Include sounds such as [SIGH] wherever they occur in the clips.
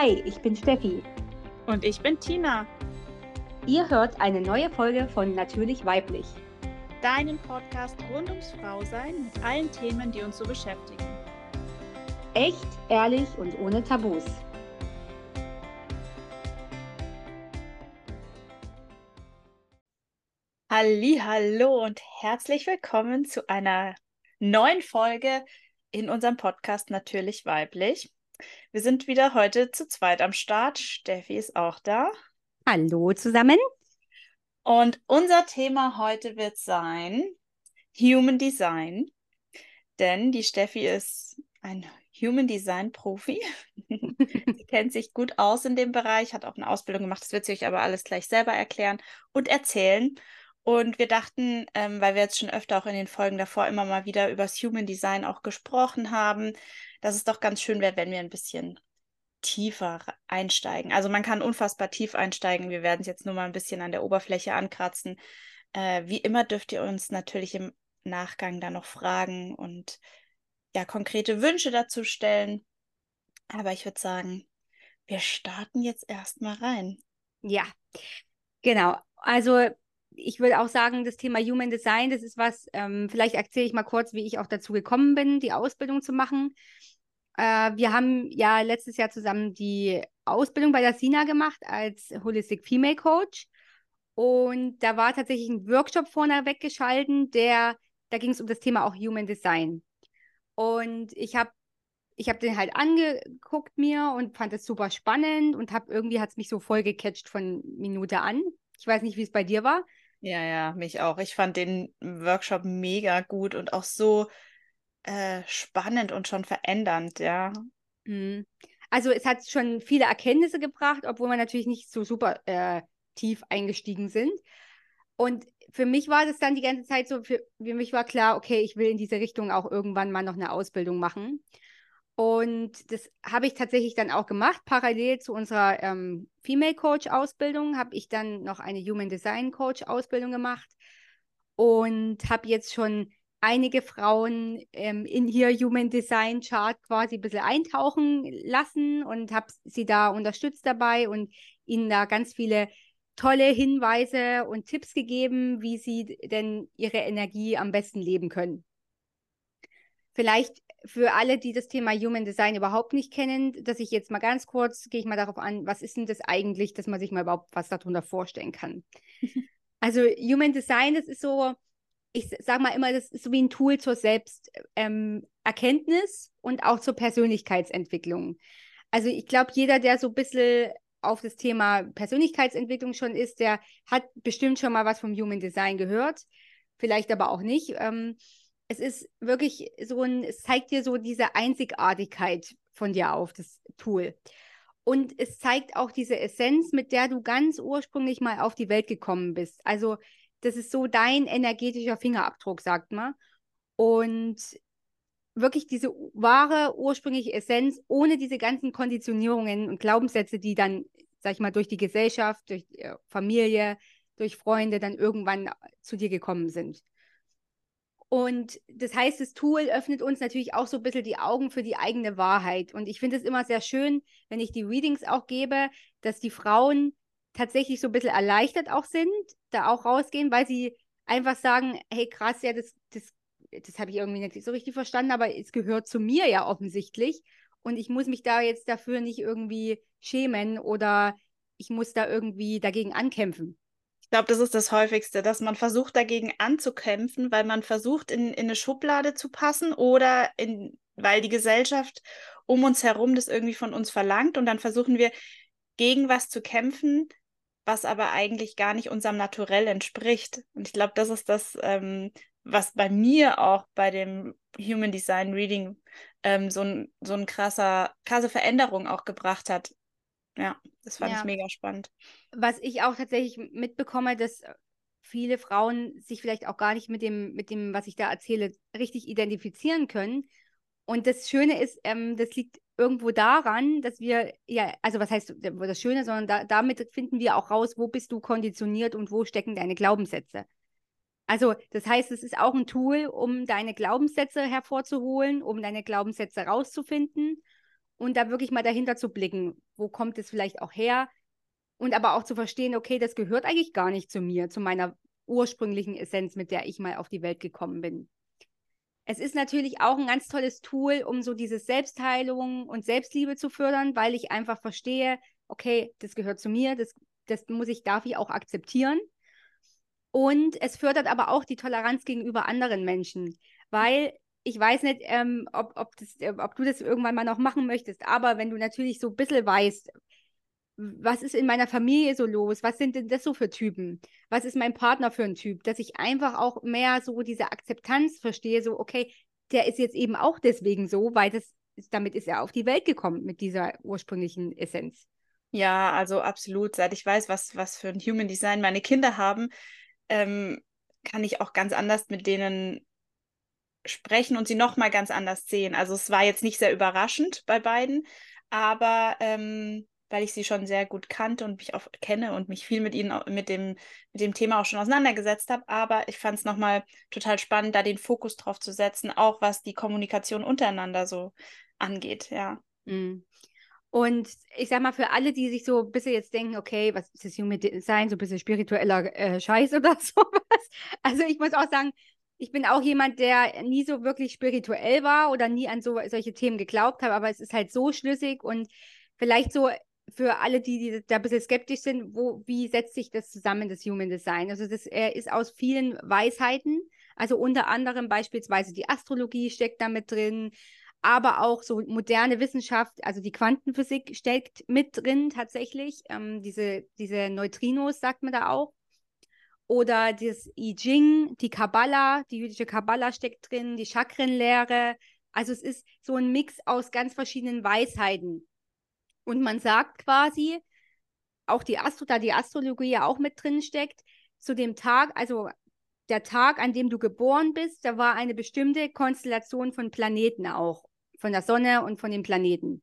Hi, ich bin Steffi. Und ich bin Tina. Ihr hört eine neue Folge von Natürlich Weiblich. Deinen Podcast rund ums Frausein mit allen Themen, die uns so beschäftigen. Echt, ehrlich und ohne Tabus. Hallo und herzlich willkommen zu einer neuen Folge in unserem Podcast Natürlich Weiblich. Wir sind wieder heute zu zweit am Start. Steffi ist auch da. Hallo zusammen. Und unser Thema heute wird sein Human Design. Denn die Steffi ist ein Human Design Profi. [LAUGHS] sie kennt sich gut aus in dem Bereich, hat auch eine Ausbildung gemacht. Das wird sie euch aber alles gleich selber erklären und erzählen. Und wir dachten, ähm, weil wir jetzt schon öfter auch in den Folgen davor immer mal wieder über das Human Design auch gesprochen haben, dass es doch ganz schön wäre, wenn wir ein bisschen tiefer einsteigen. Also man kann unfassbar tief einsteigen. Wir werden es jetzt nur mal ein bisschen an der Oberfläche ankratzen. Äh, wie immer dürft ihr uns natürlich im Nachgang da noch fragen und ja, konkrete Wünsche dazu stellen. Aber ich würde sagen, wir starten jetzt erstmal rein. Ja, genau. Also ich würde auch sagen, das Thema Human Design, das ist was, ähm, vielleicht erzähle ich mal kurz, wie ich auch dazu gekommen bin, die Ausbildung zu machen. Äh, wir haben ja letztes Jahr zusammen die Ausbildung bei der SINA gemacht als Holistic Female Coach. Und da war tatsächlich ein Workshop vorne weggeschalten, der, da ging es um das Thema auch Human Design. Und ich habe ich hab den halt angeguckt mir und fand es super spannend und habe irgendwie hat es mich so voll gecatcht von Minute an. Ich weiß nicht, wie es bei dir war. Ja, ja, mich auch. Ich fand den Workshop mega gut und auch so äh, spannend und schon verändernd, ja. Mhm. Also es hat schon viele Erkenntnisse gebracht, obwohl wir natürlich nicht so super äh, tief eingestiegen sind. Und für mich war das dann die ganze Zeit so, für, für mich war klar, okay, ich will in diese Richtung auch irgendwann mal noch eine Ausbildung machen. Und das habe ich tatsächlich dann auch gemacht. Parallel zu unserer ähm, Female Coach Ausbildung habe ich dann noch eine Human Design Coach Ausbildung gemacht und habe jetzt schon einige Frauen ähm, in ihr Human Design Chart quasi ein bisschen eintauchen lassen und habe sie da unterstützt dabei und ihnen da ganz viele tolle Hinweise und Tipps gegeben, wie sie denn ihre Energie am besten leben können. Vielleicht für alle, die das Thema Human Design überhaupt nicht kennen, dass ich jetzt mal ganz kurz, gehe ich mal darauf an, was ist denn das eigentlich, dass man sich mal überhaupt was darunter vorstellen kann. [LAUGHS] also Human Design, das ist so, ich sage mal immer, das ist so wie ein Tool zur Selbsterkenntnis ähm, und auch zur Persönlichkeitsentwicklung. Also ich glaube, jeder, der so ein bisschen auf das Thema Persönlichkeitsentwicklung schon ist, der hat bestimmt schon mal was vom Human Design gehört, vielleicht aber auch nicht. Ähm, es ist wirklich so ein, es zeigt dir so diese Einzigartigkeit von dir auf, das Tool. Und es zeigt auch diese Essenz, mit der du ganz ursprünglich mal auf die Welt gekommen bist. Also, das ist so dein energetischer Fingerabdruck, sagt man. Und wirklich diese wahre ursprüngliche Essenz, ohne diese ganzen Konditionierungen und Glaubenssätze, die dann, sag ich mal, durch die Gesellschaft, durch die Familie, durch Freunde dann irgendwann zu dir gekommen sind. Und das heißt, das Tool öffnet uns natürlich auch so ein bisschen die Augen für die eigene Wahrheit. Und ich finde es immer sehr schön, wenn ich die Readings auch gebe, dass die Frauen tatsächlich so ein bisschen erleichtert auch sind, da auch rausgehen, weil sie einfach sagen, hey krass, ja, das, das, das habe ich irgendwie nicht so richtig verstanden, aber es gehört zu mir ja offensichtlich. Und ich muss mich da jetzt dafür nicht irgendwie schämen oder ich muss da irgendwie dagegen ankämpfen. Ich glaube, das ist das Häufigste, dass man versucht, dagegen anzukämpfen, weil man versucht, in, in eine Schublade zu passen oder in, weil die Gesellschaft um uns herum das irgendwie von uns verlangt. Und dann versuchen wir, gegen was zu kämpfen, was aber eigentlich gar nicht unserem Naturell entspricht. Und ich glaube, das ist das, ähm, was bei mir auch bei dem Human Design Reading ähm, so ein, so ein krasser, krasse Veränderung auch gebracht hat. Ja, das fand ja. ich mega spannend. Was ich auch tatsächlich mitbekomme, dass viele Frauen sich vielleicht auch gar nicht mit dem, mit dem, was ich da erzähle, richtig identifizieren können. Und das Schöne ist, ähm, das liegt irgendwo daran, dass wir, ja, also was heißt das Schöne, sondern da, damit finden wir auch raus, wo bist du konditioniert und wo stecken deine Glaubenssätze. Also das heißt, es ist auch ein Tool, um deine Glaubenssätze hervorzuholen, um deine Glaubenssätze rauszufinden und da wirklich mal dahinter zu blicken, wo kommt es vielleicht auch her und aber auch zu verstehen, okay, das gehört eigentlich gar nicht zu mir, zu meiner ursprünglichen Essenz, mit der ich mal auf die Welt gekommen bin. Es ist natürlich auch ein ganz tolles Tool, um so diese Selbstheilung und Selbstliebe zu fördern, weil ich einfach verstehe, okay, das gehört zu mir, das, das muss ich, darf ich auch akzeptieren. Und es fördert aber auch die Toleranz gegenüber anderen Menschen, weil ich weiß nicht, ähm, ob, ob, das, äh, ob du das irgendwann mal noch machen möchtest, aber wenn du natürlich so ein bisschen weißt, was ist in meiner Familie so los? Was sind denn das so für Typen? Was ist mein Partner für ein Typ? Dass ich einfach auch mehr so diese Akzeptanz verstehe, so, okay, der ist jetzt eben auch deswegen so, weil das, damit ist er auf die Welt gekommen mit dieser ursprünglichen Essenz. Ja, also absolut. Seit ich weiß, was, was für ein Human Design meine Kinder haben, ähm, kann ich auch ganz anders mit denen sprechen und sie nochmal ganz anders sehen. Also es war jetzt nicht sehr überraschend bei beiden, aber ähm, weil ich sie schon sehr gut kannte und mich auch kenne und mich viel mit ihnen, mit dem, mit dem Thema auch schon auseinandergesetzt habe. Aber ich fand es nochmal total spannend, da den Fokus drauf zu setzen, auch was die Kommunikation untereinander so angeht, ja. Mhm. Und ich sag mal, für alle, die sich so ein bisschen jetzt denken, okay, was ist das Human Design, so ein bisschen spiritueller äh, Scheiß oder [LAUGHS] sowas. Also ich muss auch sagen, ich bin auch jemand, der nie so wirklich spirituell war oder nie an so solche Themen geglaubt hat, aber es ist halt so schlüssig und vielleicht so für alle, die, die da ein bisschen skeptisch sind, wo, wie setzt sich das zusammen, das Human Design? Also das ist aus vielen Weisheiten, also unter anderem beispielsweise die Astrologie steckt da mit drin, aber auch so moderne Wissenschaft, also die Quantenphysik steckt mit drin tatsächlich, ähm, diese, diese Neutrinos sagt man da auch. Oder das I Ching, die Kabbala, die jüdische Kabbala steckt drin, die Chakrenlehre. Also es ist so ein Mix aus ganz verschiedenen Weisheiten. Und man sagt quasi, auch die Astro, da die Astrologie ja auch mit drin steckt, zu dem Tag, also der Tag, an dem du geboren bist, da war eine bestimmte Konstellation von Planeten auch, von der Sonne und von den Planeten.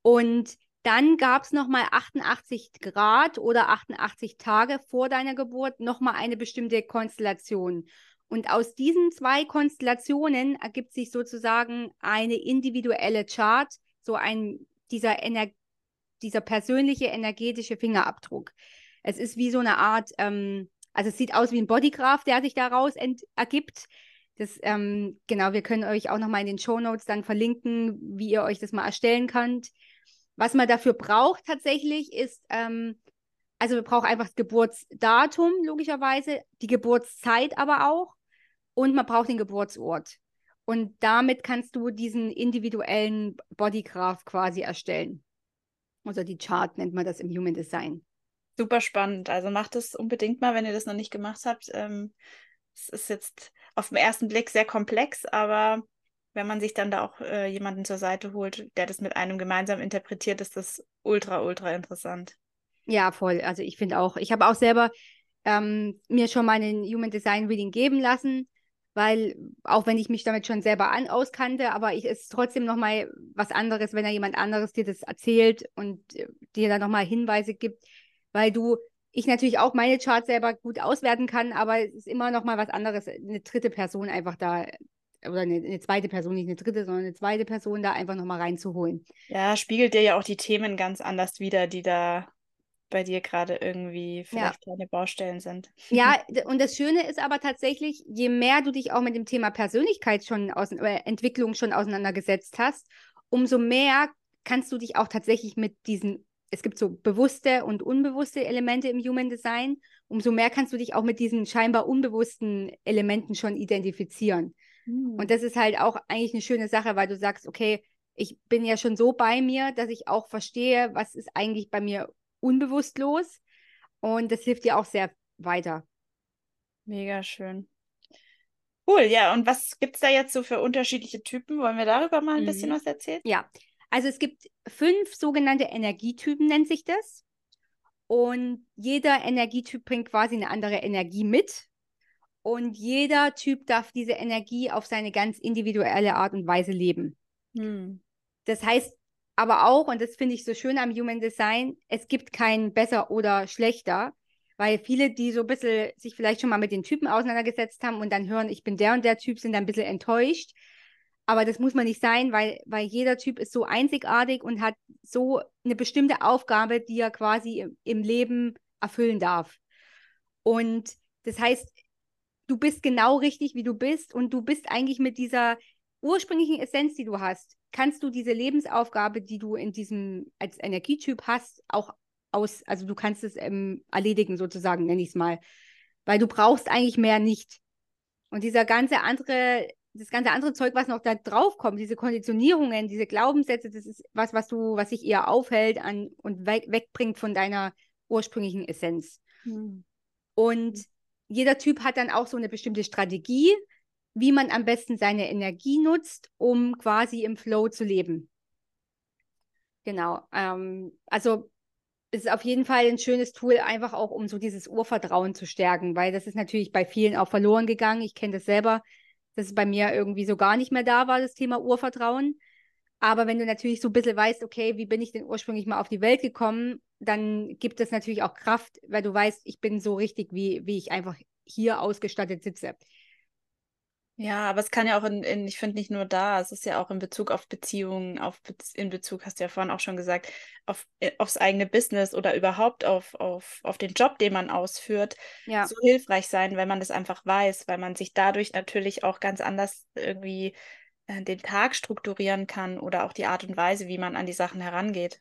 Und dann gab es nochmal 88 Grad oder 88 Tage vor deiner Geburt nochmal eine bestimmte Konstellation. Und aus diesen zwei Konstellationen ergibt sich sozusagen eine individuelle Chart, so ein dieser Ener dieser persönliche energetische Fingerabdruck. Es ist wie so eine Art, ähm, also es sieht aus wie ein Bodygraph, der sich daraus ergibt. Das, ähm, genau, wir können euch auch nochmal in den Show Notes dann verlinken, wie ihr euch das mal erstellen könnt. Was man dafür braucht tatsächlich ist, ähm, also wir brauchen einfach das Geburtsdatum, logischerweise, die Geburtszeit aber auch und man braucht den Geburtsort. Und damit kannst du diesen individuellen Bodygraph quasi erstellen. Also die Chart nennt man das im Human Design. Super spannend. Also macht es unbedingt mal, wenn ihr das noch nicht gemacht habt. Ähm, es ist jetzt auf den ersten Blick sehr komplex, aber wenn man sich dann da auch äh, jemanden zur Seite holt, der das mit einem gemeinsam interpretiert, ist das ultra, ultra interessant. Ja, voll. Also ich finde auch, ich habe auch selber ähm, mir schon mal einen Human Design Reading geben lassen weil auch wenn ich mich damit schon selber an, auskannte, aber ich, es ist trotzdem nochmal was anderes, wenn da jemand anderes dir das erzählt und äh, dir dann nochmal Hinweise gibt, weil du, ich natürlich auch meine Charts selber gut auswerten kann, aber es ist immer nochmal was anderes, eine dritte Person einfach da oder eine, eine, zweite Person, nicht eine dritte, sondern eine zweite Person da einfach nochmal reinzuholen. Ja, spiegelt dir ja auch die Themen ganz anders wieder, die da bei dir gerade irgendwie vielleicht ja. kleine Baustellen sind. Ja, [LAUGHS] und das Schöne ist aber tatsächlich, je mehr du dich auch mit dem Thema Persönlichkeit schon aus, oder Entwicklung schon auseinandergesetzt hast, umso mehr kannst du dich auch tatsächlich mit diesen, es gibt so bewusste und unbewusste Elemente im Human Design, umso mehr kannst du dich auch mit diesen scheinbar unbewussten Elementen schon identifizieren. Mhm. Und das ist halt auch eigentlich eine schöne Sache, weil du sagst, okay, ich bin ja schon so bei mir, dass ich auch verstehe, was ist eigentlich bei mir unbewusst los. Und das hilft dir auch sehr weiter. Mega schön. Cool, ja. Und was gibt es da jetzt so für unterschiedliche Typen? Wollen wir darüber mal ein mhm. bisschen was erzählen? Ja, also es gibt fünf sogenannte Energietypen, nennt sich das. Und jeder Energietyp bringt quasi eine andere Energie mit. Und jeder Typ darf diese Energie auf seine ganz individuelle Art und Weise leben. Hm. Das heißt, aber auch, und das finde ich so schön am Human Design, es gibt kein besser oder schlechter, weil viele, die so ein bisschen sich vielleicht schon mal mit den Typen auseinandergesetzt haben und dann hören, ich bin der und der Typ, sind dann ein bisschen enttäuscht. Aber das muss man nicht sein, weil, weil jeder Typ ist so einzigartig und hat so eine bestimmte Aufgabe, die er quasi im, im Leben erfüllen darf. Und das heißt, du bist genau richtig, wie du bist und du bist eigentlich mit dieser ursprünglichen Essenz, die du hast, kannst du diese Lebensaufgabe, die du in diesem als Energietyp hast, auch aus, also du kannst es ähm, erledigen sozusagen, nenne ich es mal, weil du brauchst eigentlich mehr nicht. Und dieser ganze andere das ganze andere Zeug, was noch da drauf kommt, diese Konditionierungen, diese Glaubenssätze, das ist was, was du, was sich eher aufhält an und we wegbringt von deiner ursprünglichen Essenz. Hm. Und jeder Typ hat dann auch so eine bestimmte Strategie, wie man am besten seine Energie nutzt, um quasi im Flow zu leben. Genau. Ähm, also es ist auf jeden Fall ein schönes Tool, einfach auch um so dieses Urvertrauen zu stärken, weil das ist natürlich bei vielen auch verloren gegangen. Ich kenne das selber dass es bei mir irgendwie so gar nicht mehr da war, das Thema Urvertrauen. Aber wenn du natürlich so ein bisschen weißt, okay, wie bin ich denn ursprünglich mal auf die Welt gekommen, dann gibt es natürlich auch Kraft, weil du weißt, ich bin so richtig, wie, wie ich einfach hier ausgestattet sitze. Ja, aber es kann ja auch in, in ich finde nicht nur da, es ist ja auch in Bezug auf Beziehungen, auf in Bezug, hast du ja vorhin auch schon gesagt, auf, äh, aufs eigene Business oder überhaupt auf, auf, auf den Job, den man ausführt, ja. so hilfreich sein, wenn man das einfach weiß, weil man sich dadurch natürlich auch ganz anders irgendwie äh, den Tag strukturieren kann oder auch die Art und Weise, wie man an die Sachen herangeht.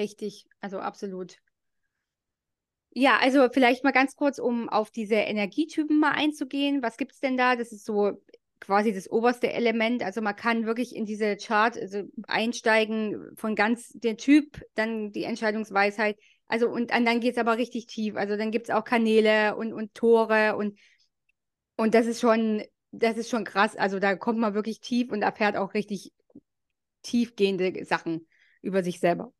Richtig, also absolut. Ja, also vielleicht mal ganz kurz, um auf diese Energietypen mal einzugehen. Was gibt es denn da? Das ist so quasi das oberste Element. Also man kann wirklich in diese Chart also einsteigen von ganz der Typ, dann die Entscheidungsweisheit. Also und, und dann geht es aber richtig tief. Also dann gibt es auch Kanäle und, und Tore und, und das ist schon, das ist schon krass. Also da kommt man wirklich tief und erfährt auch richtig tiefgehende Sachen über sich selber.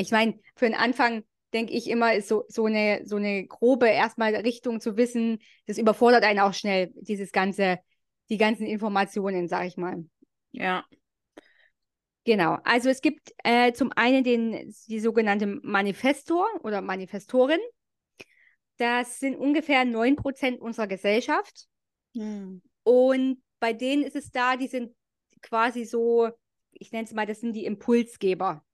Ich meine, für den Anfang denke ich immer, ist so, so, eine, so eine grobe erstmal Richtung zu wissen, das überfordert einen auch schnell, dieses ganze, die ganzen Informationen, sag ich mal. Ja. Genau, also es gibt äh, zum einen den, die sogenannte Manifestor oder Manifestorin. Das sind ungefähr 9% unserer Gesellschaft. Hm. Und bei denen ist es da, die sind quasi so, ich nenne es mal, das sind die Impulsgeber.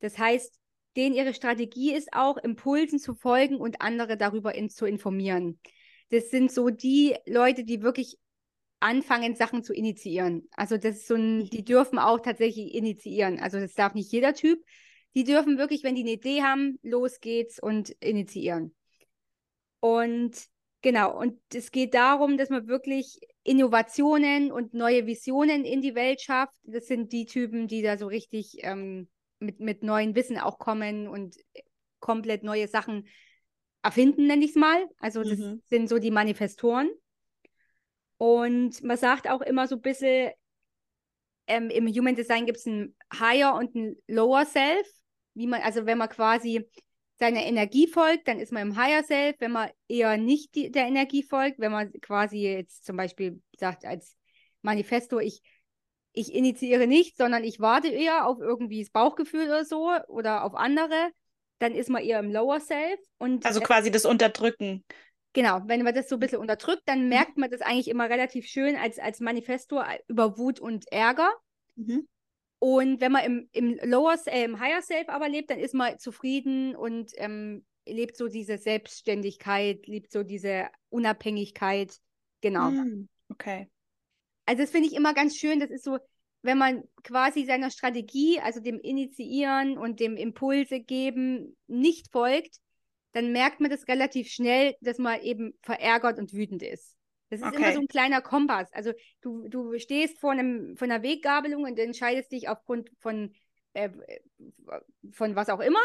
Das heißt, denen ihre Strategie ist auch, Impulsen zu folgen und andere darüber in, zu informieren. Das sind so die Leute, die wirklich anfangen, Sachen zu initiieren. Also das ist so ein, die dürfen auch tatsächlich initiieren. Also das darf nicht jeder Typ. Die dürfen wirklich, wenn die eine Idee haben, los geht's und initiieren. Und genau, und es geht darum, dass man wirklich Innovationen und neue Visionen in die Welt schafft. Das sind die Typen, die da so richtig ähm, mit, mit neuen Wissen auch kommen und komplett neue Sachen erfinden, nenne ich es mal. Also das mhm. sind so die Manifestoren. Und man sagt auch immer so ein bisschen, ähm, im Human Design gibt es ein Higher und ein Lower Self. Wie man, also wenn man quasi seiner Energie folgt, dann ist man im Higher Self. Wenn man eher nicht die, der Energie folgt, wenn man quasi jetzt zum Beispiel sagt als Manifesto, ich ich initiiere nicht, sondern ich warte eher auf irgendwie das Bauchgefühl oder so oder auf andere, dann ist man eher im Lower Self. Und, also quasi das Unterdrücken. Genau, wenn man das so ein bisschen unterdrückt, dann mhm. merkt man das eigentlich immer relativ schön als, als Manifestor über Wut und Ärger. Mhm. Und wenn man im, im Lower, äh, im Higher Self aber lebt, dann ist man zufrieden und ähm, lebt so diese Selbstständigkeit, lebt so diese Unabhängigkeit. Genau. Mhm. Okay. Also das finde ich immer ganz schön. Das ist so, wenn man quasi seiner Strategie, also dem Initiieren und dem Impulse geben, nicht folgt, dann merkt man das relativ schnell, dass man eben verärgert und wütend ist. Das ist okay. immer so ein kleiner Kompass. Also du, du stehst vor, einem, vor einer Weggabelung und entscheidest dich aufgrund von, äh, von was auch immer.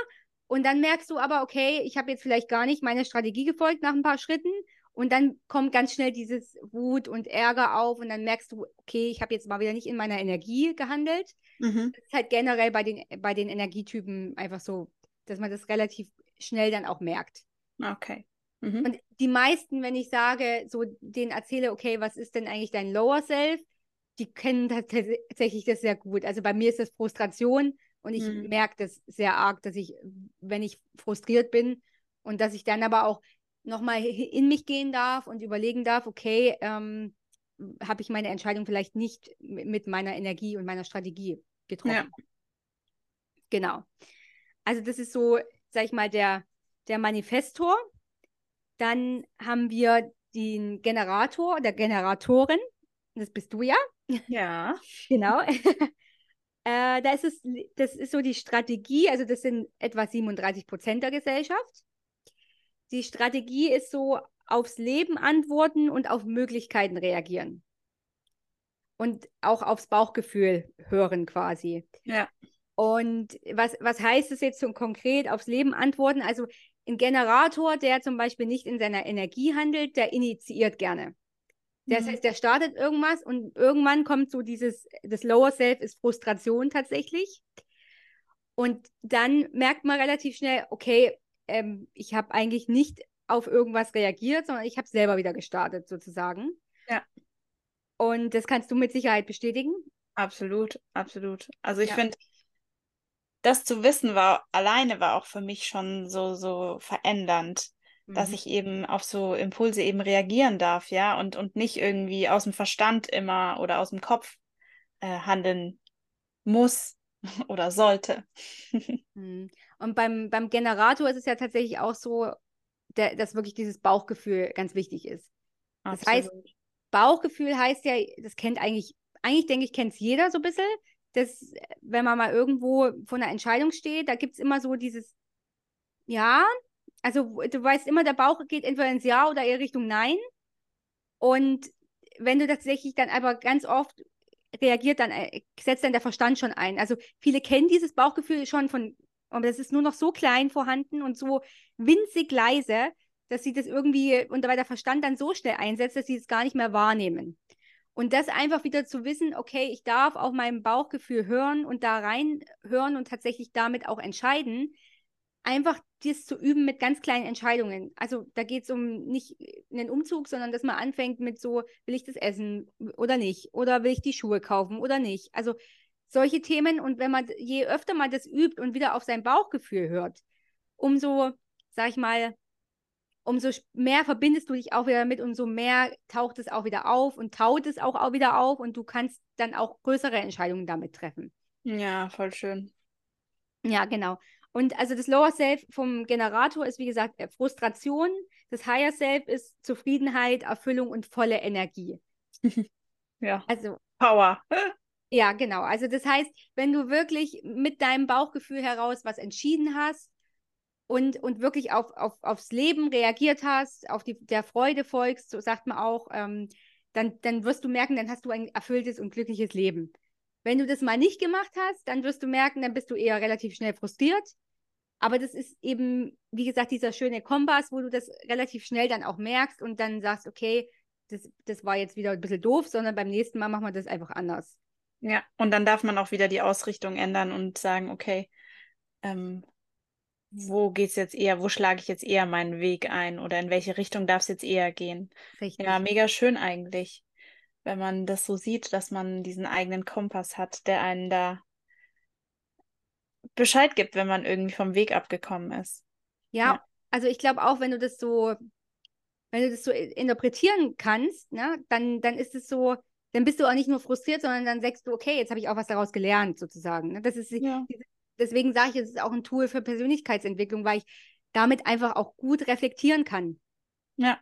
Und dann merkst du aber, okay, ich habe jetzt vielleicht gar nicht meiner Strategie gefolgt nach ein paar Schritten und dann kommt ganz schnell dieses Wut und Ärger auf und dann merkst du, okay, ich habe jetzt mal wieder nicht in meiner Energie gehandelt. Mhm. Das ist halt generell bei den, bei den Energietypen einfach so, dass man das relativ schnell dann auch merkt. Okay. Mhm. Und die meisten, wenn ich sage, so denen erzähle, okay, was ist denn eigentlich dein Lower Self, die kennen tatsächlich das sehr gut. Also bei mir ist das Frustration und ich mhm. merke das sehr arg, dass ich, wenn ich frustriert bin und dass ich dann aber auch nochmal in mich gehen darf und überlegen darf, okay, ähm, habe ich meine Entscheidung vielleicht nicht mit meiner Energie und meiner Strategie getroffen. Ja. Genau. Also das ist so, sag ich mal, der, der Manifestor. Dann haben wir den Generator, der Generatorin. Das bist du ja. Ja. [LAUGHS] Genau. [LAUGHS] äh, da ist es, das ist so die Strategie, also das sind etwa 37 Prozent der Gesellschaft. Die Strategie ist so aufs Leben antworten und auf Möglichkeiten reagieren. Und auch aufs Bauchgefühl hören quasi. Ja. Und was, was heißt es jetzt so konkret aufs Leben antworten? Also ein Generator, der zum Beispiel nicht in seiner Energie handelt, der initiiert gerne. Das mhm. heißt, der startet irgendwas und irgendwann kommt so dieses, das Lower Self ist Frustration tatsächlich. Und dann merkt man relativ schnell, okay, ähm, ich habe eigentlich nicht auf irgendwas reagiert, sondern ich habe selber wieder gestartet sozusagen. Ja. Und das kannst du mit Sicherheit bestätigen. Absolut, absolut. Also ich ja. finde, das zu wissen war alleine war auch für mich schon so so verändernd, mhm. dass ich eben auf so Impulse eben reagieren darf, ja, und und nicht irgendwie aus dem Verstand immer oder aus dem Kopf äh, handeln muss [LAUGHS] oder sollte. Mhm. [LAUGHS] Und beim, beim Generator ist es ja tatsächlich auch so, der, dass wirklich dieses Bauchgefühl ganz wichtig ist. Absolut. Das heißt, Bauchgefühl heißt ja, das kennt eigentlich, eigentlich denke ich, kennt es jeder so ein bisschen, dass wenn man mal irgendwo vor einer Entscheidung steht, da gibt es immer so dieses Ja, also du weißt immer, der Bauch geht entweder ins Ja oder eher Richtung Nein. Und wenn du tatsächlich dann aber ganz oft reagiert, dann äh, setzt dann der Verstand schon ein. Also viele kennen dieses Bauchgefühl schon von aber das ist nur noch so klein vorhanden und so winzig leise, dass sie das irgendwie, und dabei der Verstand dann so schnell einsetzt, dass sie es gar nicht mehr wahrnehmen. Und das einfach wieder zu wissen, okay, ich darf auf meinem Bauchgefühl hören und da reinhören und tatsächlich damit auch entscheiden, einfach das zu üben mit ganz kleinen Entscheidungen. Also da geht es um nicht einen Umzug, sondern dass man anfängt mit so, will ich das essen oder nicht? Oder will ich die Schuhe kaufen oder nicht? Also solche Themen. Und wenn man, je öfter man das übt und wieder auf sein Bauchgefühl hört, umso, sag ich mal, umso mehr verbindest du dich auch wieder damit, umso mehr taucht es auch wieder auf und taut es auch, auch wieder auf und du kannst dann auch größere Entscheidungen damit treffen. Ja, voll schön. Ja, genau. Und also das Lower Self vom Generator ist, wie gesagt, äh, Frustration. Das Higher Self ist Zufriedenheit, Erfüllung und volle Energie. [LAUGHS] ja. Also Power. [LAUGHS] Ja, genau. Also das heißt, wenn du wirklich mit deinem Bauchgefühl heraus was entschieden hast und, und wirklich auf, auf, aufs Leben reagiert hast, auf die, der Freude folgst, so sagt man auch, ähm, dann, dann wirst du merken, dann hast du ein erfülltes und glückliches Leben. Wenn du das mal nicht gemacht hast, dann wirst du merken, dann bist du eher relativ schnell frustriert. Aber das ist eben, wie gesagt, dieser schöne Kompass, wo du das relativ schnell dann auch merkst und dann sagst, okay, das, das war jetzt wieder ein bisschen doof, sondern beim nächsten Mal machen wir das einfach anders. Ja, und dann darf man auch wieder die Ausrichtung ändern und sagen, okay, ähm, wo geht's jetzt eher, wo schlage ich jetzt eher meinen Weg ein oder in welche Richtung darf es jetzt eher gehen? Richtig. Ja, mega schön eigentlich, wenn man das so sieht, dass man diesen eigenen Kompass hat, der einen da Bescheid gibt, wenn man irgendwie vom Weg abgekommen ist. Ja, ja. also ich glaube auch, wenn du das so, wenn du das so interpretieren kannst, ne, dann, dann ist es so, dann bist du auch nicht nur frustriert, sondern dann sagst du, okay, jetzt habe ich auch was daraus gelernt, sozusagen. Ne? Das ist, ja. deswegen sage ich, es ist auch ein Tool für Persönlichkeitsentwicklung, weil ich damit einfach auch gut reflektieren kann. Ja,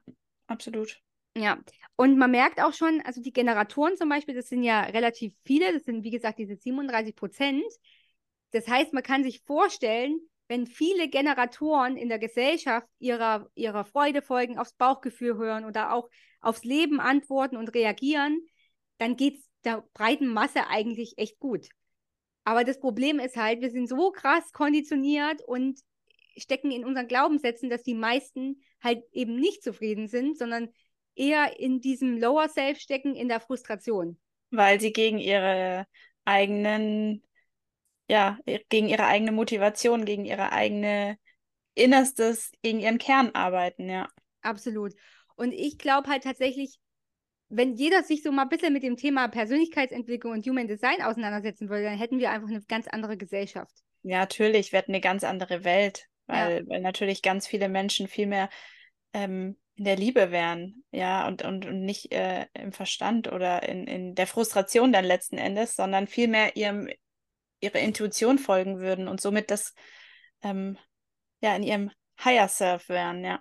absolut. Ja, und man merkt auch schon, also die Generatoren zum Beispiel, das sind ja relativ viele, das sind wie gesagt diese 37 Prozent. Das heißt, man kann sich vorstellen, wenn viele Generatoren in der Gesellschaft ihrer, ihrer Freude folgen, aufs Bauchgefühl hören oder auch aufs Leben antworten und reagieren, dann geht es der breiten Masse eigentlich echt gut. Aber das Problem ist halt, wir sind so krass konditioniert und stecken in unseren Glaubenssätzen, dass die meisten halt eben nicht zufrieden sind, sondern eher in diesem Lower Self stecken, in der Frustration. Weil sie gegen ihre eigenen, ja, gegen ihre eigene Motivation, gegen ihre eigene Innerstes, gegen ihren Kern arbeiten, ja. Absolut. Und ich glaube halt tatsächlich, wenn jeder sich so mal ein bisschen mit dem Thema Persönlichkeitsentwicklung und Human Design auseinandersetzen würde, dann hätten wir einfach eine ganz andere Gesellschaft. Ja, natürlich, wir hätten eine ganz andere Welt, weil, ja. weil natürlich ganz viele Menschen viel mehr ähm, in der Liebe wären, ja, und, und, und nicht äh, im Verstand oder in, in der Frustration dann letzten Endes, sondern vielmehr ihrem, ihrer Intuition folgen würden und somit das ähm, ja in ihrem Higher Self wären, ja.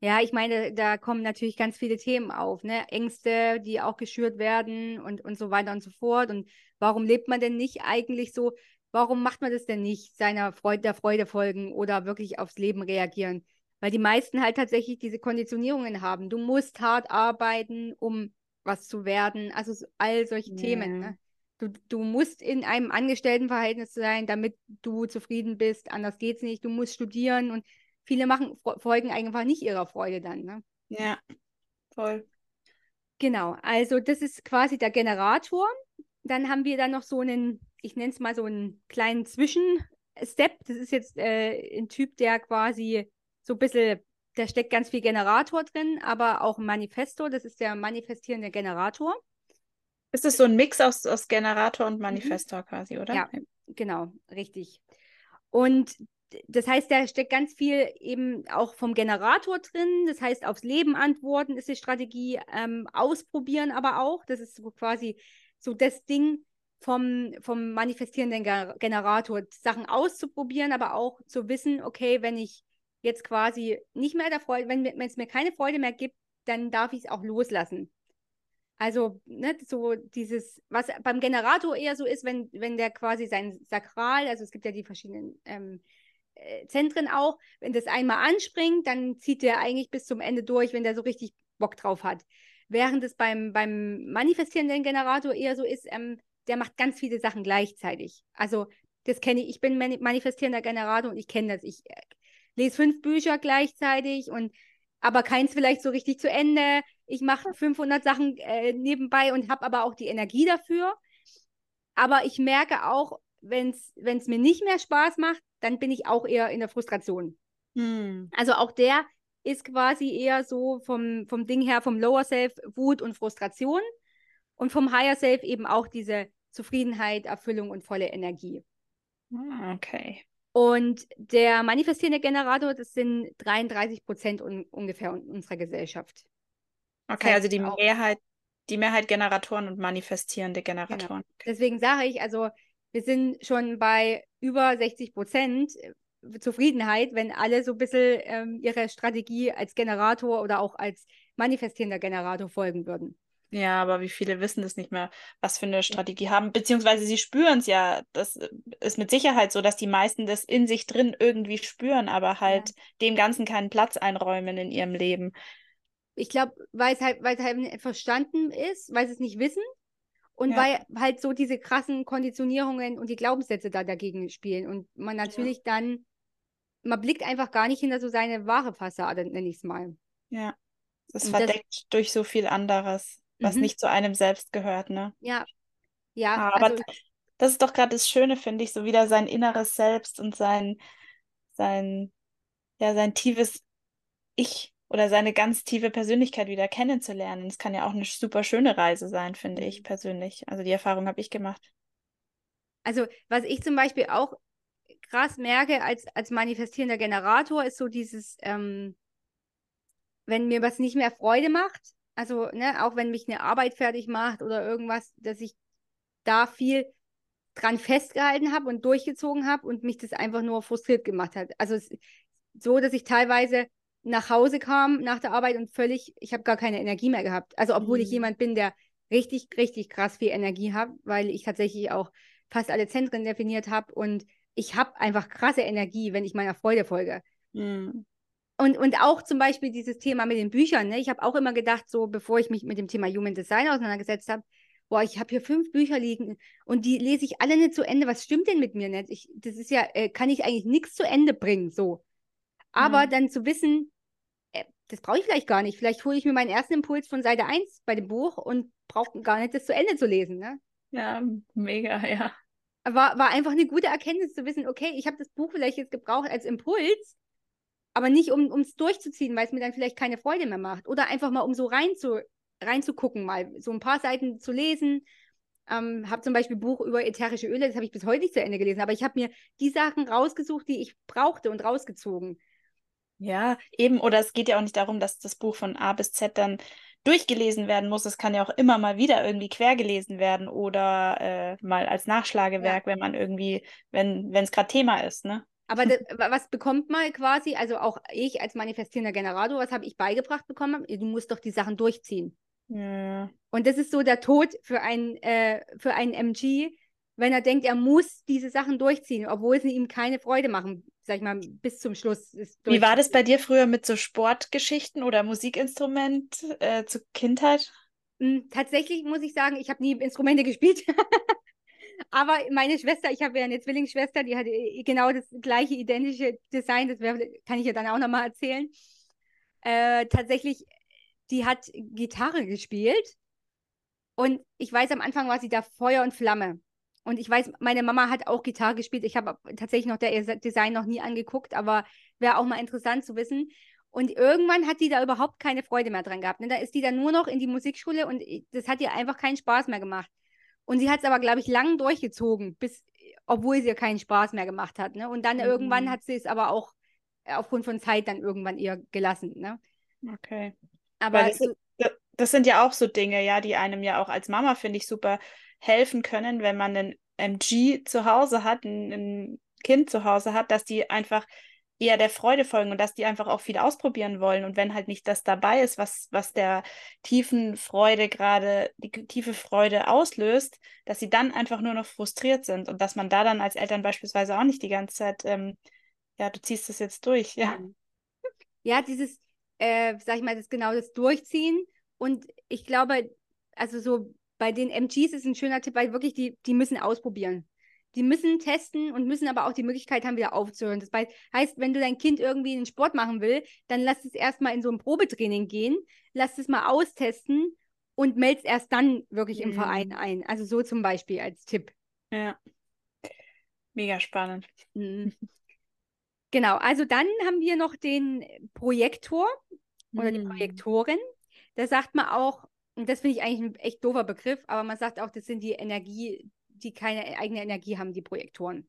Ja, ich meine, da kommen natürlich ganz viele Themen auf, ne? Ängste, die auch geschürt werden und, und so weiter und so fort. Und warum lebt man denn nicht eigentlich so? Warum macht man das denn nicht, seiner Freude, der Freude folgen oder wirklich aufs Leben reagieren? Weil die meisten halt tatsächlich diese Konditionierungen haben. Du musst hart arbeiten, um was zu werden. Also all solche yeah. Themen. Ne? Du, du musst in einem Angestelltenverhältnis sein, damit du zufrieden bist. Anders geht's nicht. Du musst studieren und viele machen, folgen einfach nicht ihrer Freude dann. Ne? Ja, voll. Genau, also das ist quasi der Generator. Dann haben wir dann noch so einen, ich nenne es mal so einen kleinen Zwischenstep. Das ist jetzt äh, ein Typ, der quasi so ein bisschen, da steckt ganz viel Generator drin, aber auch ein Manifesto. Das ist der manifestierende Generator. Ist es so ein Mix aus, aus Generator und. Manifestor mhm. quasi, oder? Ja, genau, richtig. Und das heißt, da steckt ganz viel eben auch vom Generator drin. Das heißt, aufs Leben antworten ist die Strategie, ähm, ausprobieren aber auch. Das ist so quasi so das Ding vom, vom manifestierenden Generator, Sachen auszuprobieren, aber auch zu wissen, okay, wenn ich jetzt quasi nicht mehr der Freude, wenn, wenn es mir keine Freude mehr gibt, dann darf ich es auch loslassen. Also, ne, so dieses, was beim Generator eher so ist, wenn, wenn der quasi sein Sakral, also es gibt ja die verschiedenen ähm, äh, Zentren auch, wenn das einmal anspringt, dann zieht der eigentlich bis zum Ende durch, wenn der so richtig Bock drauf hat. Während es beim, beim manifestierenden Generator eher so ist, ähm, der macht ganz viele Sachen gleichzeitig. Also, das kenne ich. Ich bin manifestierender Generator und ich kenne das. Ich äh, lese fünf Bücher gleichzeitig und aber keins vielleicht so richtig zu Ende. Ich mache 500 Sachen äh, nebenbei und habe aber auch die Energie dafür. Aber ich merke auch, wenn es mir nicht mehr Spaß macht, dann bin ich auch eher in der Frustration. Hm. Also auch der ist quasi eher so vom, vom Ding her, vom Lower Self Wut und Frustration und vom Higher Self eben auch diese Zufriedenheit, Erfüllung und volle Energie. Ah, okay. Und der manifestierende Generator, das sind 33 Prozent un ungefähr unserer Gesellschaft. Okay, also die Mehrheit, die Mehrheit Generatoren und manifestierende genau. Generatoren. Genau. Deswegen sage ich, also wir sind schon bei über 60 Prozent äh, Zufriedenheit, wenn alle so ein bisschen ähm, ihre Strategie als Generator oder auch als manifestierender Generator folgen würden. Ja, aber wie viele wissen das nicht mehr, was für eine Strategie haben, beziehungsweise sie spüren es ja. Das äh, ist mit Sicherheit so, dass die meisten das in sich drin irgendwie spüren, aber halt ja. dem Ganzen keinen Platz einräumen in ihrem Leben. Ich glaube, weil es halt, weil es halt verstanden ist, weil sie es nicht wissen und ja. weil halt so diese krassen Konditionierungen und die Glaubenssätze da dagegen spielen und man natürlich ja. dann, man blickt einfach gar nicht hinter so seine wahre Fassade, nenne ich es mal. Ja, das ist verdeckt das, durch so viel anderes was mhm. nicht zu einem selbst gehört, ne? Ja. Ja. Ah, aber also, das ist doch gerade das Schöne, finde ich, so wieder sein inneres Selbst und sein, sein, ja, sein tiefes Ich oder seine ganz tiefe Persönlichkeit wieder kennenzulernen. Das kann ja auch eine super schöne Reise sein, finde ich mhm. persönlich. Also die Erfahrung habe ich gemacht. Also, was ich zum Beispiel auch krass merke als, als manifestierender Generator, ist so dieses, ähm, wenn mir was nicht mehr Freude macht, also, ne, auch wenn mich eine Arbeit fertig macht oder irgendwas, dass ich da viel dran festgehalten habe und durchgezogen habe und mich das einfach nur frustriert gemacht hat. Also es, so, dass ich teilweise nach Hause kam nach der Arbeit und völlig, ich habe gar keine Energie mehr gehabt. Also obwohl mhm. ich jemand bin, der richtig, richtig krass viel Energie hat, weil ich tatsächlich auch fast alle Zentren definiert habe und ich habe einfach krasse Energie, wenn ich meiner Freude folge. Mhm. Und, und auch zum Beispiel dieses Thema mit den Büchern. Ne? Ich habe auch immer gedacht, so bevor ich mich mit dem Thema Human Design auseinandergesetzt habe, boah, ich habe hier fünf Bücher liegen und die lese ich alle nicht zu Ende. Was stimmt denn mit mir nicht? Ich, das ist ja, äh, kann ich eigentlich nichts zu Ende bringen, so. Aber mhm. dann zu wissen, äh, das brauche ich vielleicht gar nicht. Vielleicht hole ich mir meinen ersten Impuls von Seite 1 bei dem Buch und brauche gar nicht, das zu Ende zu lesen. Ne? Ja, mega, ja. War, war einfach eine gute Erkenntnis zu wissen, okay, ich habe das Buch vielleicht jetzt gebraucht als Impuls aber nicht, um es durchzuziehen, weil es mir dann vielleicht keine Freude mehr macht. Oder einfach mal, um so rein zu, reinzugucken, mal so ein paar Seiten zu lesen. Ähm, habe zum Beispiel ein Buch über ätherische Öle, das habe ich bis heute nicht zu Ende gelesen, aber ich habe mir die Sachen rausgesucht, die ich brauchte und rausgezogen. Ja, eben, oder es geht ja auch nicht darum, dass das Buch von A bis Z dann durchgelesen werden muss. Es kann ja auch immer mal wieder irgendwie quer gelesen werden oder äh, mal als Nachschlagewerk, ja. wenn man irgendwie, wenn es gerade Thema ist, ne? Aber das, was bekommt man quasi, also auch ich als manifestierender Generator, was habe ich beigebracht bekommen? Du musst doch die Sachen durchziehen. Ja. Und das ist so der Tod für einen, äh, für einen MG, wenn er denkt, er muss diese Sachen durchziehen, obwohl sie ihm keine Freude machen, sag ich mal, bis zum Schluss. Wie war das bei dir früher mit so Sportgeschichten oder Musikinstrument äh, zur Kindheit? Hm, tatsächlich muss ich sagen, ich habe nie Instrumente [LAUGHS] gespielt. Aber meine Schwester, ich habe ja eine Zwillingsschwester, die hat äh, genau das gleiche identische Design, das kann ich ja dann auch nochmal erzählen. Äh, tatsächlich, die hat Gitarre gespielt und ich weiß, am Anfang war sie da Feuer und Flamme. Und ich weiß, meine Mama hat auch Gitarre gespielt. Ich habe tatsächlich noch der Design noch nie angeguckt, aber wäre auch mal interessant zu wissen. Und irgendwann hat die da überhaupt keine Freude mehr dran gehabt. Ne? Da ist die dann nur noch in die Musikschule und das hat ihr einfach keinen Spaß mehr gemacht. Und sie hat es aber, glaube ich, lang durchgezogen, bis, obwohl sie ja keinen Spaß mehr gemacht hat. Ne? Und dann mhm. irgendwann hat sie es aber auch äh, aufgrund von Zeit dann irgendwann ihr gelassen. Ne? Okay. Aber das, so, das, sind ja auch so Dinge, ja, die einem ja auch als Mama, finde ich, super helfen können, wenn man einen MG zu Hause hat, ein, ein Kind zu Hause hat, dass die einfach eher der Freude folgen und dass die einfach auch viel ausprobieren wollen. Und wenn halt nicht das dabei ist, was, was der tiefen Freude gerade, die tiefe Freude auslöst, dass sie dann einfach nur noch frustriert sind und dass man da dann als Eltern beispielsweise auch nicht die ganze Zeit, ähm, ja, du ziehst das jetzt durch, ja. Ja, dieses, äh, sag ich mal, das genau das Durchziehen. Und ich glaube, also so bei den MGs ist ein schöner Tipp, weil wirklich die, die müssen ausprobieren. Die müssen testen und müssen aber auch die Möglichkeit haben, wieder aufzuhören. Das heißt, wenn du dein Kind irgendwie einen Sport machen will, dann lass es erstmal in so ein Probetraining gehen, lass es mal austesten und melde es erst dann wirklich im mhm. Verein ein. Also so zum Beispiel als Tipp. Ja. Mega spannend. Mhm. Genau, also dann haben wir noch den Projektor oder die mhm. Projektorin. Da sagt man auch, und das finde ich eigentlich ein echt doofer Begriff, aber man sagt auch, das sind die Energie, die keine eigene Energie haben, die Projektoren.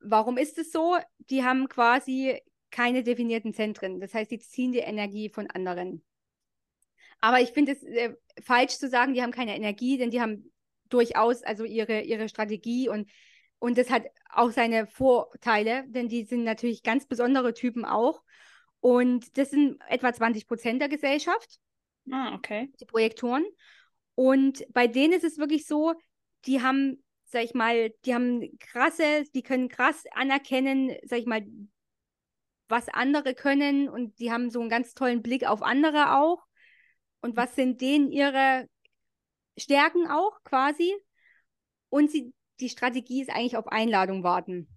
Warum ist es so? Die haben quasi keine definierten Zentren. Das heißt, die ziehen die Energie von anderen. Aber ich finde es äh, falsch zu sagen, die haben keine Energie, denn die haben durchaus also ihre, ihre Strategie und, und das hat auch seine Vorteile, denn die sind natürlich ganz besondere Typen auch. Und das sind etwa 20 Prozent der Gesellschaft. Ah, okay. Die Projektoren. Und bei denen ist es wirklich so, die haben, sag ich mal, die haben krasse, die können krass anerkennen, sag ich mal, was andere können und die haben so einen ganz tollen Blick auf andere auch. Und was sind denen ihre Stärken auch quasi? Und sie, die Strategie ist eigentlich auf Einladung warten.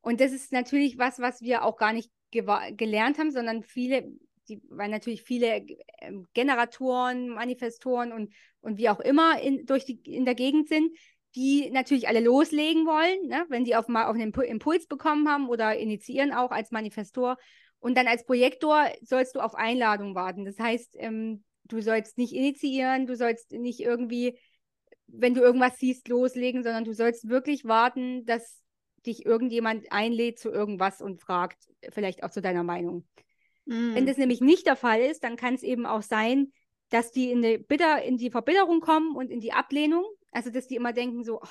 Und das ist natürlich was, was wir auch gar nicht gelernt haben, sondern viele, die, weil natürlich viele ähm, Generatoren, Manifestoren und, und wie auch immer in, durch die, in der Gegend sind, die natürlich alle loslegen wollen, ne? wenn die auf mal auf einen Impuls bekommen haben oder initiieren auch als Manifestor. Und dann als Projektor sollst du auf Einladung warten. Das heißt, ähm, du sollst nicht initiieren, du sollst nicht irgendwie, wenn du irgendwas siehst, loslegen, sondern du sollst wirklich warten, dass dich irgendjemand einlädt zu irgendwas und fragt, vielleicht auch zu deiner Meinung. Mhm. Wenn das nämlich nicht der Fall ist, dann kann es eben auch sein, dass die in die, Bitter, in die Verbitterung kommen und in die Ablehnung. Also, dass die immer denken so, oh,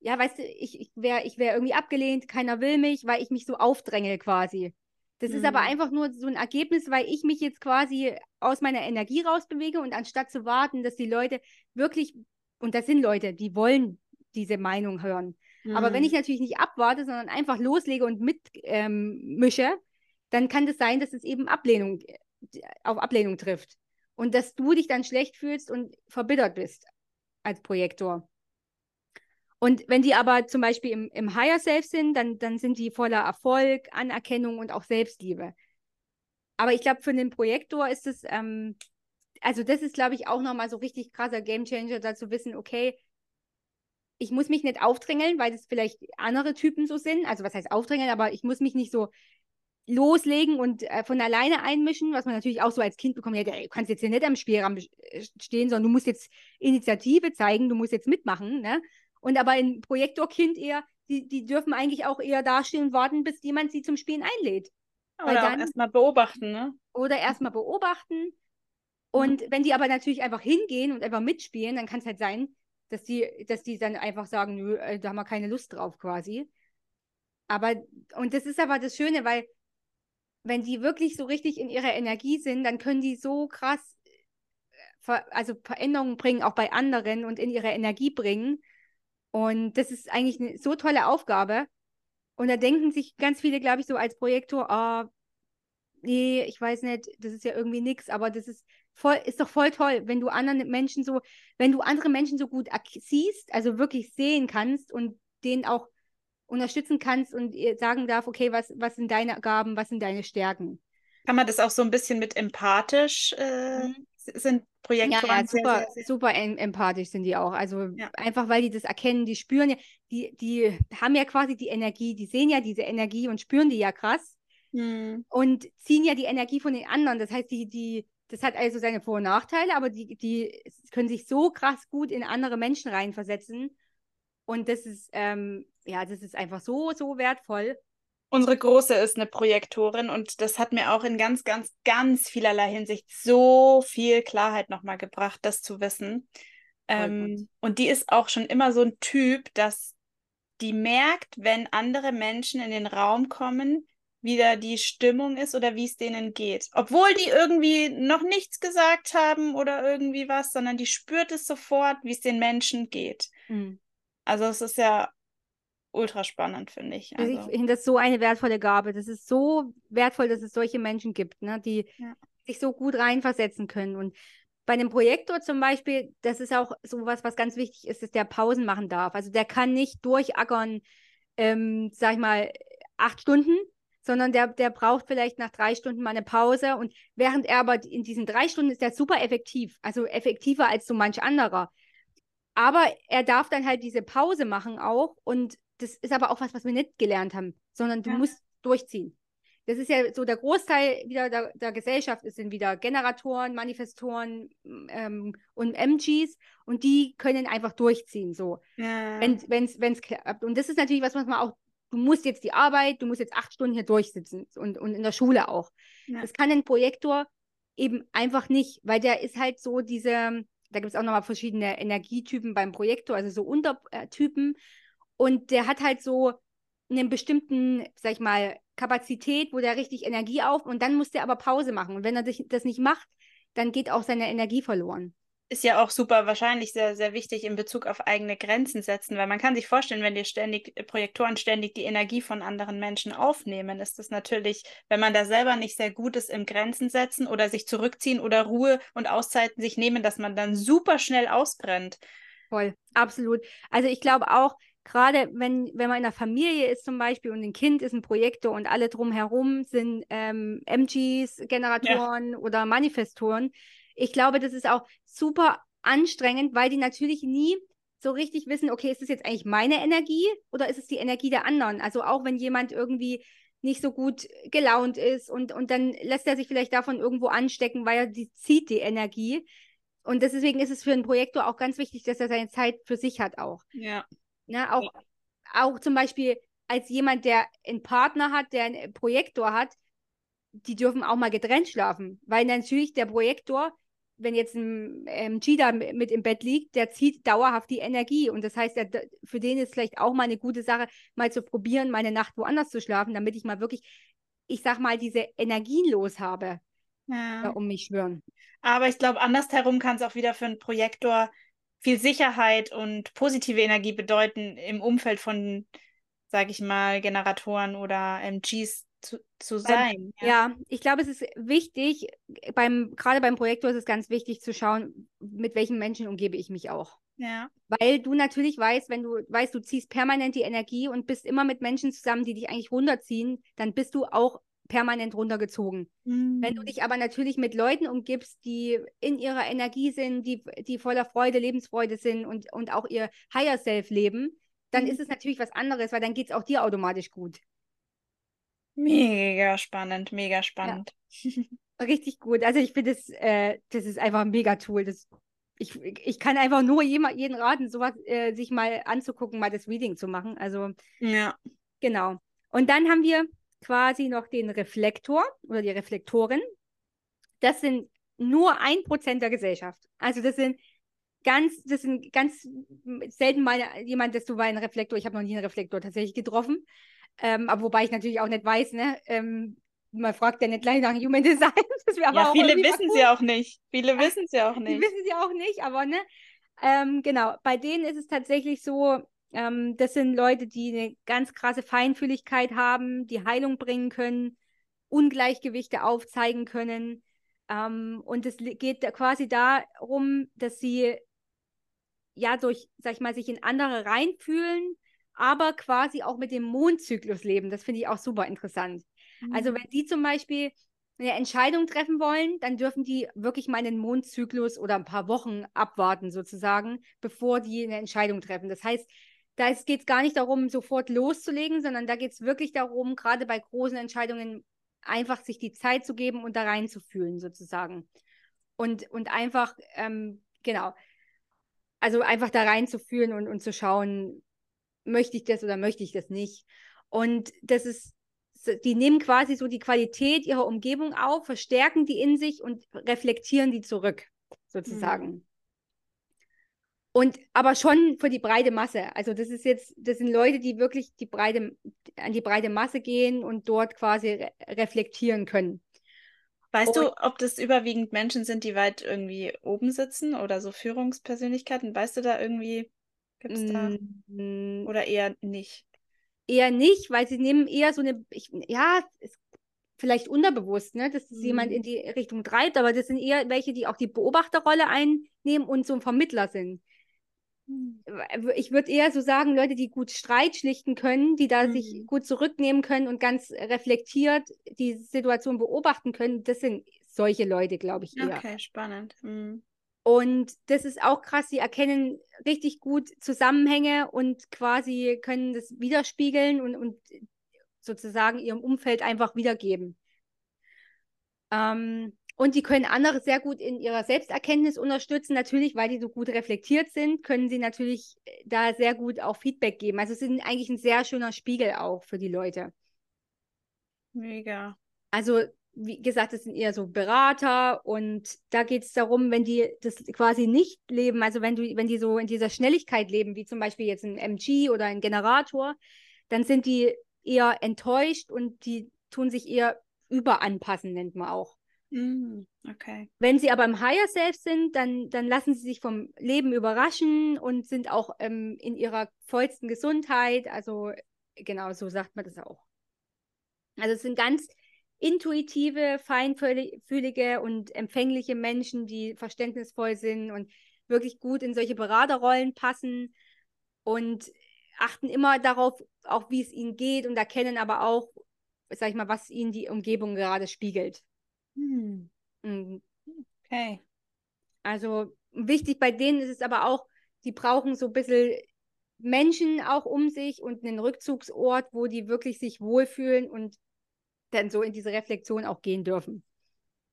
ja, weißt du, ich, ich wäre ich wär irgendwie abgelehnt, keiner will mich, weil ich mich so aufdränge quasi. Das mhm. ist aber mhm. einfach nur so ein Ergebnis, weil ich mich jetzt quasi aus meiner Energie rausbewege und anstatt zu warten, dass die Leute wirklich, und das sind Leute, die wollen diese Meinung hören. Mhm. Aber wenn ich mhm. natürlich nicht abwarte, sondern einfach loslege und mitmische, ähm, dann kann es das sein, dass es eben Ablehnung, auf Ablehnung trifft. Und dass du dich dann schlecht fühlst und verbittert bist als Projektor. Und wenn die aber zum Beispiel im, im Higher Self sind, dann, dann sind die voller Erfolg, Anerkennung und auch Selbstliebe. Aber ich glaube, für den Projektor ist es, ähm, also das ist, glaube ich, auch nochmal so richtig krasser Gamechanger, da zu wissen, okay, ich muss mich nicht aufdrängeln, weil das vielleicht andere Typen so sind. Also was heißt aufdrängeln, aber ich muss mich nicht so loslegen und äh, von alleine einmischen, was man natürlich auch so als Kind bekommt, ja, du kannst jetzt hier nicht am Spielraum äh, stehen, sondern du musst jetzt Initiative zeigen, du musst jetzt mitmachen, ne? Und aber ein Projektorkind eher, die, die dürfen eigentlich auch eher dastehen und warten, bis jemand sie zum Spielen einlädt. Oder erstmal beobachten, ne? Oder erstmal beobachten. Und wenn die aber natürlich einfach hingehen und einfach mitspielen, dann kann es halt sein, dass die, dass die dann einfach sagen, nö, äh, da haben wir keine Lust drauf quasi. Aber, und das ist aber das Schöne, weil wenn die wirklich so richtig in ihrer Energie sind, dann können die so krass, äh, also Veränderungen bringen, auch bei anderen und in ihre Energie bringen. Und das ist eigentlich eine so tolle Aufgabe. Und da denken sich ganz viele, glaube ich, so als Projektor, oh, nee, ich weiß nicht, das ist ja irgendwie nichts, aber das ist voll, ist doch voll toll, wenn du anderen Menschen so, wenn du andere Menschen so gut siehst, also wirklich sehen kannst und denen auch unterstützen kannst und sagen darf, okay, was, was sind deine Gaben, was sind deine Stärken. Kann man das auch so ein bisschen mit empathisch, äh, mhm. sind Projekte ja, ja, super, sehr, sehr, super empathisch sind die auch. Also ja. einfach, weil die das erkennen, die spüren ja, die, die haben ja quasi die Energie, die sehen ja diese Energie und spüren die ja krass mhm. und ziehen ja die Energie von den anderen. Das heißt, die, die, das hat also seine Vor- und Nachteile, aber die, die können sich so krass gut in andere Menschen reinversetzen. Und das ist, ähm, ja, das ist einfach so, so wertvoll. Unsere Große ist eine Projektorin und das hat mir auch in ganz, ganz, ganz vielerlei Hinsicht so viel Klarheit nochmal gebracht, das zu wissen. Ähm, und die ist auch schon immer so ein Typ, dass die merkt, wenn andere Menschen in den Raum kommen, wie da die Stimmung ist oder wie es denen geht. Obwohl die irgendwie noch nichts gesagt haben oder irgendwie was, sondern die spürt es sofort, wie es den Menschen geht. Mhm. Also es ist ja ultra spannend, finde ich. Also. Ich finde das so eine wertvolle Gabe. Das ist so wertvoll, dass es solche Menschen gibt, ne, die ja. sich so gut reinversetzen können. Und bei einem Projektor zum Beispiel, das ist auch so was, was ganz wichtig ist, dass der Pausen machen darf. Also der kann nicht durchackern, ähm, sag ich mal, acht Stunden, sondern der, der braucht vielleicht nach drei Stunden mal eine Pause. Und während er aber in diesen drei Stunden ist der super effektiv, also effektiver als so manch anderer. Aber er darf dann halt diese Pause machen auch und das ist aber auch was, was wir nicht gelernt haben, sondern du ja. musst durchziehen. Das ist ja so der Großteil wieder der, der Gesellschaft, es sind wieder Generatoren, Manifestoren ähm, und MGs und die können einfach durchziehen, so. Ja. Wenn es klappt. Und das ist natürlich was, was man auch, du musst jetzt die Arbeit, du musst jetzt acht Stunden hier durchsitzen und, und in der Schule auch. Ja. Das kann ein Projektor eben einfach nicht, weil der ist halt so diese, da gibt es auch nochmal verschiedene Energietypen beim Projektor, also so Untertypen. Und der hat halt so einen bestimmten, sag ich mal, Kapazität, wo der richtig Energie auf und dann muss der aber Pause machen. Und wenn er das nicht macht, dann geht auch seine Energie verloren. Ist ja auch super wahrscheinlich sehr, sehr wichtig in Bezug auf eigene Grenzen setzen, weil man kann sich vorstellen, wenn dir ständig Projektoren ständig die Energie von anderen Menschen aufnehmen, ist das natürlich, wenn man da selber nicht sehr gut ist im Grenzen setzen oder sich zurückziehen oder Ruhe und Auszeiten sich nehmen, dass man dann super schnell ausbrennt. Voll, absolut. Also ich glaube auch, gerade wenn, wenn man in einer Familie ist zum Beispiel und ein Kind ist ein Projektor und alle drumherum sind ähm, MGs, Generatoren ja. oder Manifestoren, ich glaube, das ist auch super anstrengend, weil die natürlich nie so richtig wissen, okay, ist das jetzt eigentlich meine Energie oder ist es die Energie der anderen? Also auch wenn jemand irgendwie nicht so gut gelaunt ist und, und dann lässt er sich vielleicht davon irgendwo anstecken, weil er die zieht die Energie. Und deswegen ist es für einen Projektor auch ganz wichtig, dass er seine Zeit für sich hat auch. Ja. Ne, auch, ja. auch zum Beispiel als jemand, der einen Partner hat, der einen Projektor hat, die dürfen auch mal getrennt schlafen, weil natürlich der Projektor, wenn jetzt ein ähm, Cheetah mit im Bett liegt, der zieht dauerhaft die Energie und das heißt, der, für den ist vielleicht auch mal eine gute Sache, mal zu probieren, meine Nacht woanders zu schlafen, damit ich mal wirklich, ich sag mal, diese Energien los habe. Ja, um mich schwören. Aber ich glaube, andersherum kann es auch wieder für einen Projektor viel Sicherheit und positive Energie bedeuten im Umfeld von, sage ich mal, Generatoren oder MGs zu, zu sein. ja. ja. ich glaube, es ist wichtig, beim, gerade beim Projektor ist es ganz wichtig zu schauen, mit welchen Menschen umgebe ich mich auch. Ja. Weil du natürlich weißt, wenn du weißt, du ziehst permanent die Energie und bist immer mit Menschen zusammen, die dich eigentlich runterziehen, dann bist du auch permanent runtergezogen. Mhm. Wenn du mm. dich aber natürlich mit Leuten umgibst, die in ihrer Energie sind, die, die voller Freude, Lebensfreude sind und, und auch ihr Higher Self leben, dann mhm. ist es natürlich was anderes, weil dann geht es auch dir automatisch gut. Mega spannend, mega spannend. Ja. [LAUGHS] Richtig gut. Also ich finde, das, äh, das ist einfach ein mega Tool. Das, ich, ich kann einfach nur jemand, jeden raten, sowas äh, sich mal anzugucken, mal das Reading zu machen. Also ja. Genau. Und dann haben wir quasi noch den Reflektor oder die Reflektoren. Das sind nur ein Prozent der Gesellschaft. Also das sind ganz, das sind ganz selten mal jemand, dass du bei einem Reflektor, ich habe noch nie einen Reflektor tatsächlich getroffen, ähm, aber wobei ich natürlich auch nicht weiß, ne, ähm, man fragt ja nicht gleich nach Human Design. [LAUGHS] ja, viele wissen cool. sie auch nicht. Viele wissen sie auch nicht. Die wissen sie auch nicht, aber ne, ähm, genau, bei denen ist es tatsächlich so, ähm, das sind Leute, die eine ganz krasse Feinfühligkeit haben, die Heilung bringen können, Ungleichgewichte aufzeigen können. Ähm, und es geht quasi darum, dass sie ja durch, sag ich mal, sich in andere reinfühlen, aber quasi auch mit dem Mondzyklus leben. Das finde ich auch super interessant. Also mhm. Also wenn die zum Beispiel eine Entscheidung treffen wollen, dann dürfen die wirklich mal einen Mondzyklus oder ein paar Wochen abwarten sozusagen, bevor die eine Entscheidung treffen. Das heißt, da geht es gar nicht darum, sofort loszulegen, sondern da geht es wirklich darum, gerade bei großen Entscheidungen einfach sich die Zeit zu geben und da reinzufühlen sozusagen. Und, und einfach, ähm, genau, also einfach da reinzufühlen und, und zu schauen, möchte ich das oder möchte ich das nicht. Und das ist die nehmen quasi so die Qualität ihrer Umgebung auf, verstärken die in sich und reflektieren die zurück, sozusagen. Mhm. Und aber schon für die breite Masse. Also das ist jetzt, das sind Leute, die wirklich die breite, an die breite Masse gehen und dort quasi re reflektieren können. Weißt und, du, ob das überwiegend Menschen sind, die weit irgendwie oben sitzen oder so Führungspersönlichkeiten? Weißt du da irgendwie, gibt es da? Mm, oder eher nicht? eher nicht, weil sie nehmen eher so eine, ich, ja, vielleicht unterbewusst, ne, dass es mhm. jemand in mhm. die Richtung treibt, aber das sind eher welche, die auch die Beobachterrolle einnehmen und so ein Vermittler sind. Mhm. Ich würde eher so sagen, Leute, die gut Streit schlichten können, die da mhm. sich gut zurücknehmen können und ganz reflektiert die Situation beobachten können, das sind solche Leute, glaube ich, eher. Okay, spannend. Mhm. Und das ist auch krass, sie erkennen richtig gut Zusammenhänge und quasi können das widerspiegeln und, und sozusagen ihrem Umfeld einfach wiedergeben. Ähm, und die können andere sehr gut in ihrer Selbsterkenntnis unterstützen. Natürlich, weil die so gut reflektiert sind, können sie natürlich da sehr gut auch Feedback geben. Also sind eigentlich ein sehr schöner Spiegel auch für die Leute. Mega. Also wie gesagt, das sind eher so Berater und da geht es darum, wenn die das quasi nicht leben, also wenn du, wenn die so in dieser Schnelligkeit leben, wie zum Beispiel jetzt ein MG oder ein Generator, dann sind die eher enttäuscht und die tun sich eher überanpassen, nennt man auch. Mm, okay. Wenn sie aber im Higher Self sind, dann, dann lassen sie sich vom Leben überraschen und sind auch ähm, in ihrer vollsten Gesundheit. Also genau, so sagt man das auch. Also es sind ganz intuitive, feinfühlige und empfängliche Menschen, die verständnisvoll sind und wirklich gut in solche Beraterrollen passen und achten immer darauf, auch wie es ihnen geht und erkennen aber auch, sag ich mal, was ihnen die Umgebung gerade spiegelt. Hm. Mhm. Okay. Also wichtig bei denen ist es aber auch, die brauchen so ein bisschen Menschen auch um sich und einen Rückzugsort, wo die wirklich sich wohlfühlen und dann so in diese Reflexion auch gehen dürfen.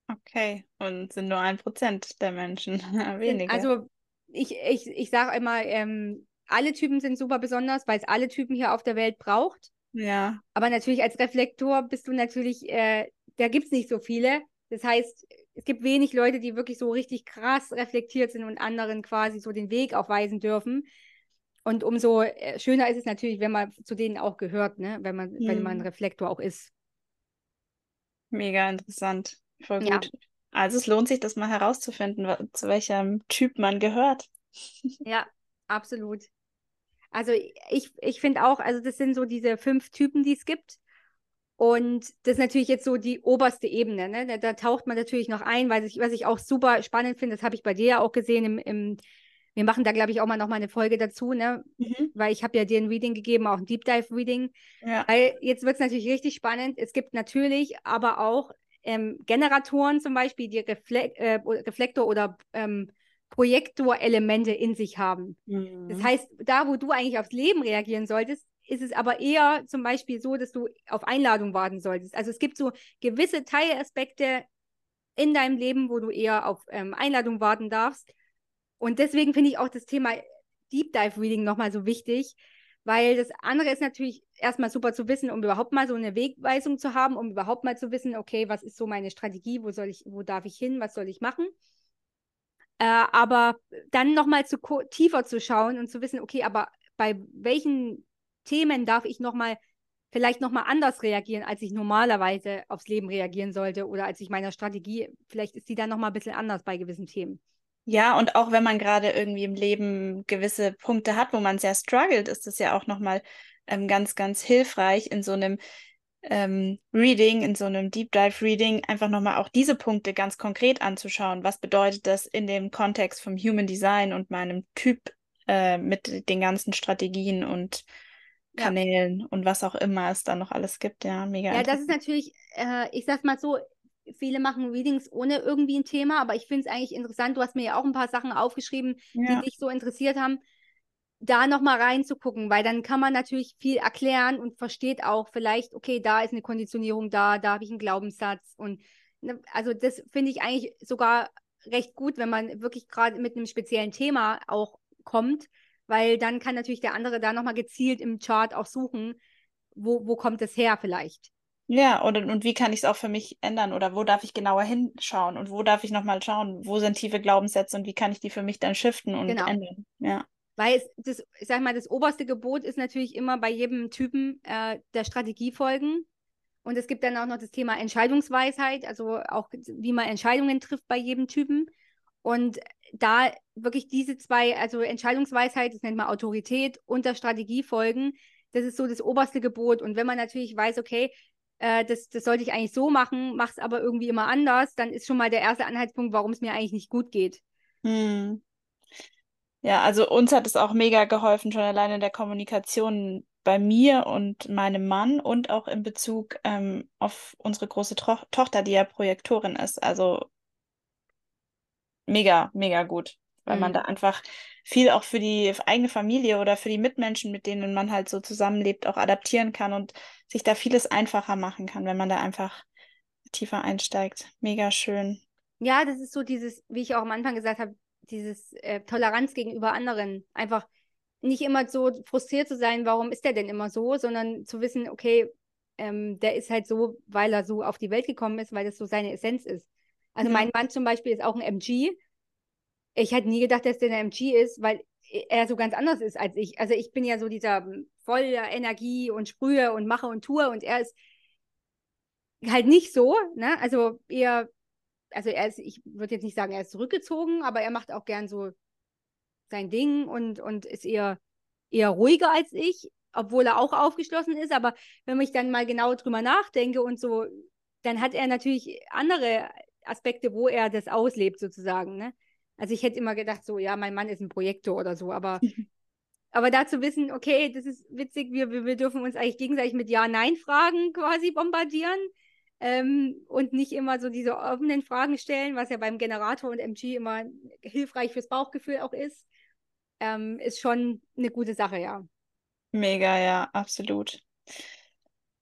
Okay, und sind nur ein Prozent der Menschen, [LAUGHS] weniger. Also ich, ich, ich sage immer, ähm, alle Typen sind super besonders, weil es alle Typen hier auf der Welt braucht. Ja. Aber natürlich als Reflektor bist du natürlich, äh, da gibt es nicht so viele. Das heißt, es gibt wenig Leute, die wirklich so richtig krass reflektiert sind und anderen quasi so den Weg aufweisen dürfen. Und umso äh, schöner ist es natürlich, wenn man zu denen auch gehört, ne? wenn, man, mhm. wenn man ein mhm. Reflektor auch ist. Mega interessant. Voll gut. Ja. Also es lohnt sich, das mal herauszufinden, zu welchem Typ man gehört. [LAUGHS] Ja, absolut. Also ich, ich finde auch, also das sind so diese fünf Typen, die es gibt. Und das ist natürlich jetzt so die oberste Ebene. Ne? Da, da taucht man natürlich noch ein, weil ich, was ich auch super spannend finde, das habe ich bei dir auch gesehen im, im wir machen da, glaube ich, auch mal noch mal eine Folge dazu, ne? Mhm. Weil ich habe ja dir ein Reading gegeben, auch ein Deep Dive Reading. Ja. Weil jetzt wird es natürlich richtig spannend. Es gibt natürlich aber auch ähm, Generatoren zum Beispiel, die Refle äh, Reflektor- oder ähm, Projektorelemente in sich haben. Mhm. Das heißt, da, wo du eigentlich aufs Leben reagieren solltest, ist es aber eher zum Beispiel so, dass du auf Einladung warten solltest. Also es gibt so gewisse Teilaspekte in deinem Leben, wo du eher auf ähm, Einladung warten darfst. Und deswegen finde ich auch das Thema Deep Dive Reading nochmal so wichtig, Weil das andere ist natürlich erstmal super zu wissen, um überhaupt mal so eine Wegweisung zu haben, um überhaupt mal zu wissen, okay, was ist so meine Strategie, wo soll ich, wo darf ich hin, was soll ich machen. Äh, aber dann nochmal zu tiefer zu schauen und zu wissen, okay, aber bei welchen Themen darf ich nochmal vielleicht nochmal anders reagieren, als ich normalerweise aufs Leben reagieren sollte oder als ich meiner Strategie, vielleicht ist die dann nochmal ein bisschen anders bei gewissen Themen. Ja, und auch wenn man gerade irgendwie im Leben gewisse Punkte hat, wo man sehr struggelt, ist das ja auch nochmal ähm, ganz, ganz hilfreich in so einem ähm, Reading, in so einem Deep Dive Reading, einfach nochmal auch diese Punkte ganz konkret anzuschauen. Was bedeutet das in dem Kontext vom Human Design und meinem Typ äh, mit den ganzen Strategien und Kanälen ja. und was auch immer es da noch alles gibt. Ja, mega. Ja, das ist natürlich, äh, ich sag's mal so, viele machen Readings ohne irgendwie ein Thema, aber ich finde es eigentlich interessant. Du hast mir ja auch ein paar Sachen aufgeschrieben, ja. die dich so interessiert haben, da nochmal reinzugucken, weil dann kann man natürlich viel erklären und versteht auch vielleicht, okay, da ist eine Konditionierung da, da habe ich einen Glaubenssatz und ne, also das finde ich eigentlich sogar recht gut, wenn man wirklich gerade mit einem speziellen Thema auch kommt, weil dann kann natürlich der andere da nochmal gezielt im Chart auch suchen, wo, wo kommt es her vielleicht. Ja, oder und wie kann ich es auch für mich ändern oder wo darf ich genauer hinschauen und wo darf ich nochmal schauen, wo sind tiefe Glaubenssätze und wie kann ich die für mich dann shiften und genau. ändern. Ja. Weil es, das, ich sag mal, das oberste Gebot ist natürlich immer bei jedem Typen äh, der Strategie folgen. Und es gibt dann auch noch das Thema Entscheidungsweisheit, also auch wie man Entscheidungen trifft bei jedem Typen. Und da wirklich diese zwei, also Entscheidungsweisheit, das nennt man Autorität und der Strategie folgen, das ist so das oberste Gebot. Und wenn man natürlich weiß, okay, äh, das, das sollte ich eigentlich so machen, mache es aber irgendwie immer anders, dann ist schon mal der erste Anhaltspunkt, warum es mir eigentlich nicht gut geht. Hm. Ja, also uns hat es auch mega geholfen, schon alleine in der Kommunikation bei mir und meinem Mann und auch in Bezug ähm, auf unsere große Tro Tochter, die ja Projektorin ist. Also mega, mega gut, weil mhm. man da einfach viel auch für die eigene Familie oder für die Mitmenschen, mit denen man halt so zusammenlebt, auch adaptieren kann und sich da vieles einfacher machen kann, wenn man da einfach tiefer einsteigt. Mega schön. Ja, das ist so dieses, wie ich auch am Anfang gesagt habe, dieses äh, Toleranz gegenüber anderen. Einfach nicht immer so frustriert zu sein, warum ist der denn immer so, sondern zu wissen, okay, ähm, der ist halt so, weil er so auf die Welt gekommen ist, weil das so seine Essenz ist. Also ja. mein Mann zum Beispiel ist auch ein MG. Ich hätte nie gedacht, dass der ein MG ist, weil er so ganz anders ist als ich. Also ich bin ja so dieser hm, voller Energie und sprühe und mache und tue und er ist halt nicht so, ne? Also eher also er ist, ich würde jetzt nicht sagen, er ist zurückgezogen, aber er macht auch gern so sein Ding und, und ist eher, eher ruhiger als ich, obwohl er auch aufgeschlossen ist. Aber wenn ich dann mal genau drüber nachdenke und so, dann hat er natürlich andere Aspekte, wo er das auslebt, sozusagen. Ne? Also ich hätte immer gedacht, so, ja, mein Mann ist ein Projektor oder so, aber, aber da zu wissen, okay, das ist witzig, wir, wir, wir dürfen uns eigentlich gegenseitig mit Ja-Nein-Fragen quasi bombardieren ähm, und nicht immer so diese offenen Fragen stellen, was ja beim Generator und MG immer hilfreich fürs Bauchgefühl auch ist, ähm, ist schon eine gute Sache, ja. Mega, ja, absolut.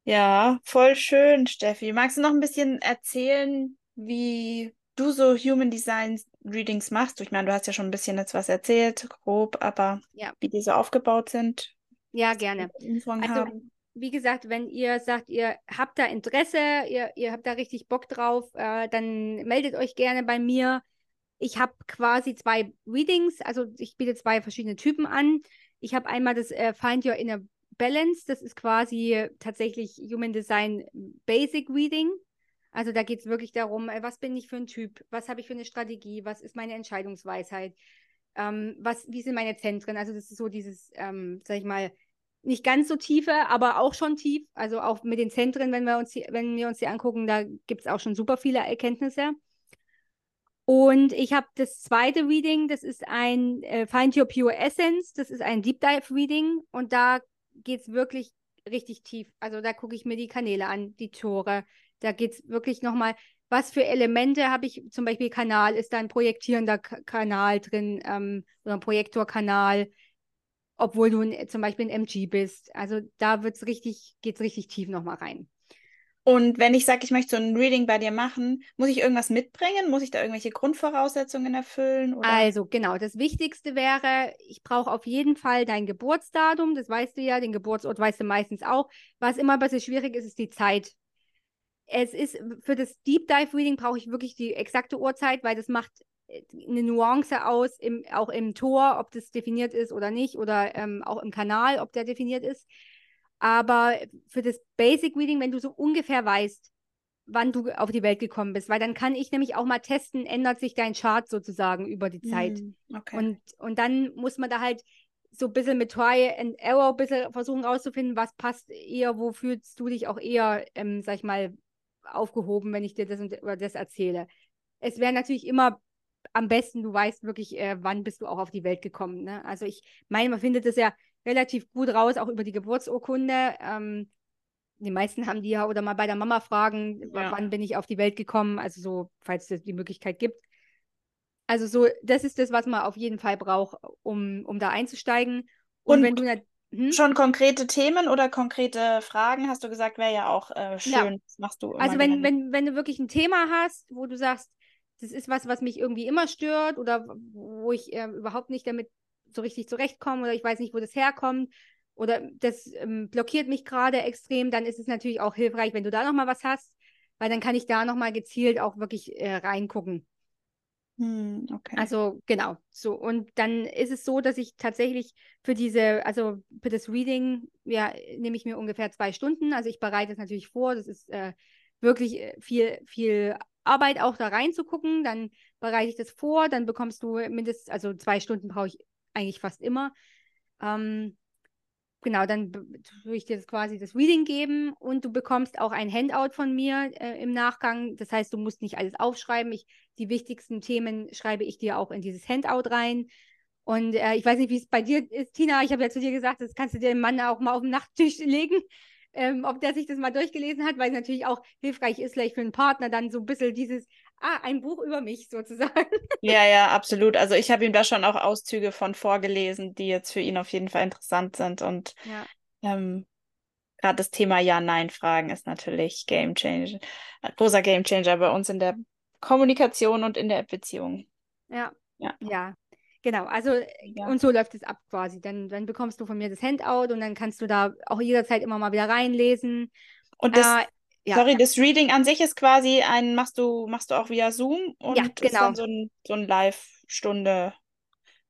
Ja, voll schön, Steffi. Magst du noch ein bisschen erzählen, wie du so Human Design Readings machst? Ich meine, du hast ja schon ein bisschen jetzt was erzählt, grob, aber ja. wie die so aufgebaut sind. Ja, gerne. Also, haben wie gesagt, wenn ihr sagt, ihr habt da Interesse, ihr, ihr habt da richtig Bock drauf, äh, dann meldet euch gerne bei mir. Ich habe quasi zwei Readings, also ich biete zwei verschiedene Typen an. Ich habe einmal das äh, Find Your Inner Balance, das ist quasi tatsächlich Human Design Basic Reading. Also da geht es wirklich darum, äh, was bin ich für ein Typ, was habe ich für eine Strategie, was ist meine Entscheidungsweisheit, ähm, was, wie sind meine Zentren. Also das ist so dieses, ähm, sag ich mal, nicht ganz so tiefe, aber auch schon tief. Also auch mit den Zentren, wenn wir uns die, wenn wir uns die angucken, da gibt es auch schon super viele Erkenntnisse. Und ich habe das zweite Reading, das ist ein äh, Find Your Pure Essence, das ist ein Deep Dive Reading und da geht es wirklich richtig tief. Also da gucke ich mir die Kanäle an, die Tore. Da geht es wirklich nochmal, was für Elemente habe ich, zum Beispiel Kanal, ist da ein projektierender Kanal drin ähm, oder ein Projektorkanal obwohl du zum Beispiel ein MG bist. Also da wird's richtig, geht's richtig tief nochmal rein. Und wenn ich sage, ich möchte so ein Reading bei dir machen, muss ich irgendwas mitbringen? Muss ich da irgendwelche Grundvoraussetzungen erfüllen? Oder? Also genau, das Wichtigste wäre, ich brauche auf jeden Fall dein Geburtsdatum, das weißt du ja, den Geburtsort weißt du meistens auch. Was immer ein bisschen schwierig ist, ist die Zeit. Es ist für das Deep Dive Reading brauche ich wirklich die exakte Uhrzeit, weil das macht äh, eine Nuance aus, im, auch im Tor, ob das definiert ist oder nicht, oder ähm, auch im Kanal, ob der definiert ist. Aber für das Basic Reading, wenn du so ungefähr weißt, wann du auf die Welt gekommen bist, weil dann kann ich nämlich auch mal testen, ändert sich dein Chart sozusagen über die Zeit. Mm, okay. Und, und dann muss man da halt so ein bisschen mit Try and Error ein bisschen versuchen rauszufinden, was passt eher, wo fühlst du dich auch eher, ähm, sag ich mal, aufgehoben, wenn ich dir das und oder das erzähle. Es wäre natürlich immer am besten, du weißt wirklich, äh, wann bist du auch auf die Welt gekommen. Ne? Also ich meine, man findet das ja relativ gut raus, auch über die Geburtsurkunde. Ähm, die meisten haben die ja oder mal bei der Mama fragen, ja. wann bin ich auf die Welt gekommen, also so, falls es die Möglichkeit gibt. Also so, das ist das, was man auf jeden Fall braucht, um, um da einzusteigen. Und, Und wenn du hm? schon konkrete Themen oder konkrete Fragen, hast du gesagt, wäre ja auch äh, schön. Ja. Das machst du. also wenn, wenn, wenn du wirklich ein Thema hast, wo du sagst, das ist was, was mich irgendwie immer stört oder wo ich äh, überhaupt nicht damit so richtig zurechtkomme oder ich weiß nicht, wo das herkommt oder das ähm, blockiert mich gerade extrem, dann ist es natürlich auch hilfreich, wenn du da nochmal was hast, weil dann kann ich da nochmal gezielt auch wirklich äh, reingucken. Hm, okay. Also genau, so. Und dann ist es so, dass ich tatsächlich für diese, also für das Reading, ja, nehme ich mir ungefähr zwei Stunden. Also ich bereite es natürlich vor. Das ist äh, wirklich äh, viel, viel Arbeit auch da reinzugucken. Dann bereite ich das vor, dann bekommst du mindestens, also zwei Stunden brauche ich eigentlich fast immer. Ähm, genau, dann würde ich dir das quasi das Reading geben und du bekommst auch ein Handout von mir äh, im Nachgang. Das heißt, du musst nicht alles aufschreiben. Ich, die wichtigsten Themen schreibe ich dir auch in dieses Handout rein. Und äh, ich weiß nicht, wie es bei dir ist, Tina. Ich habe ja zu dir gesagt, das kannst du dir dem Mann auch mal auf den Nachttisch [LAUGHS] legen ähm, ob der sich das mal durchgelesen hat, weil es natürlich auch hilfreich ist, vielleicht für einen Partner dann so ein bisschen dieses, ah, ein Buch über mich [LAUGHS] sozusagen. Ja, ja, absolut. Also ich habe ihm da schon auch Auszüge von vorgelesen, die jetzt für ihn auf jeden Fall interessant sind. Und ja. ähm, gerade das Thema Ja-Nein-Fragen ist natürlich Game Changer, großer Game Changer bei uns in der Kommunikation und in der Beziehung. Ja. Ja. ja. Genau, also ja. und so läuft es ab quasi. Dann, dann bekommst du von mir das Handout und dann kannst du da auch jederzeit immer mal wieder reinlesen. Und das, äh, ja. sorry, das Reading an sich ist quasi ein, machst du, machst du auch via Zoom und ja, genau. ist dann so ein, so ein Live-Stunde,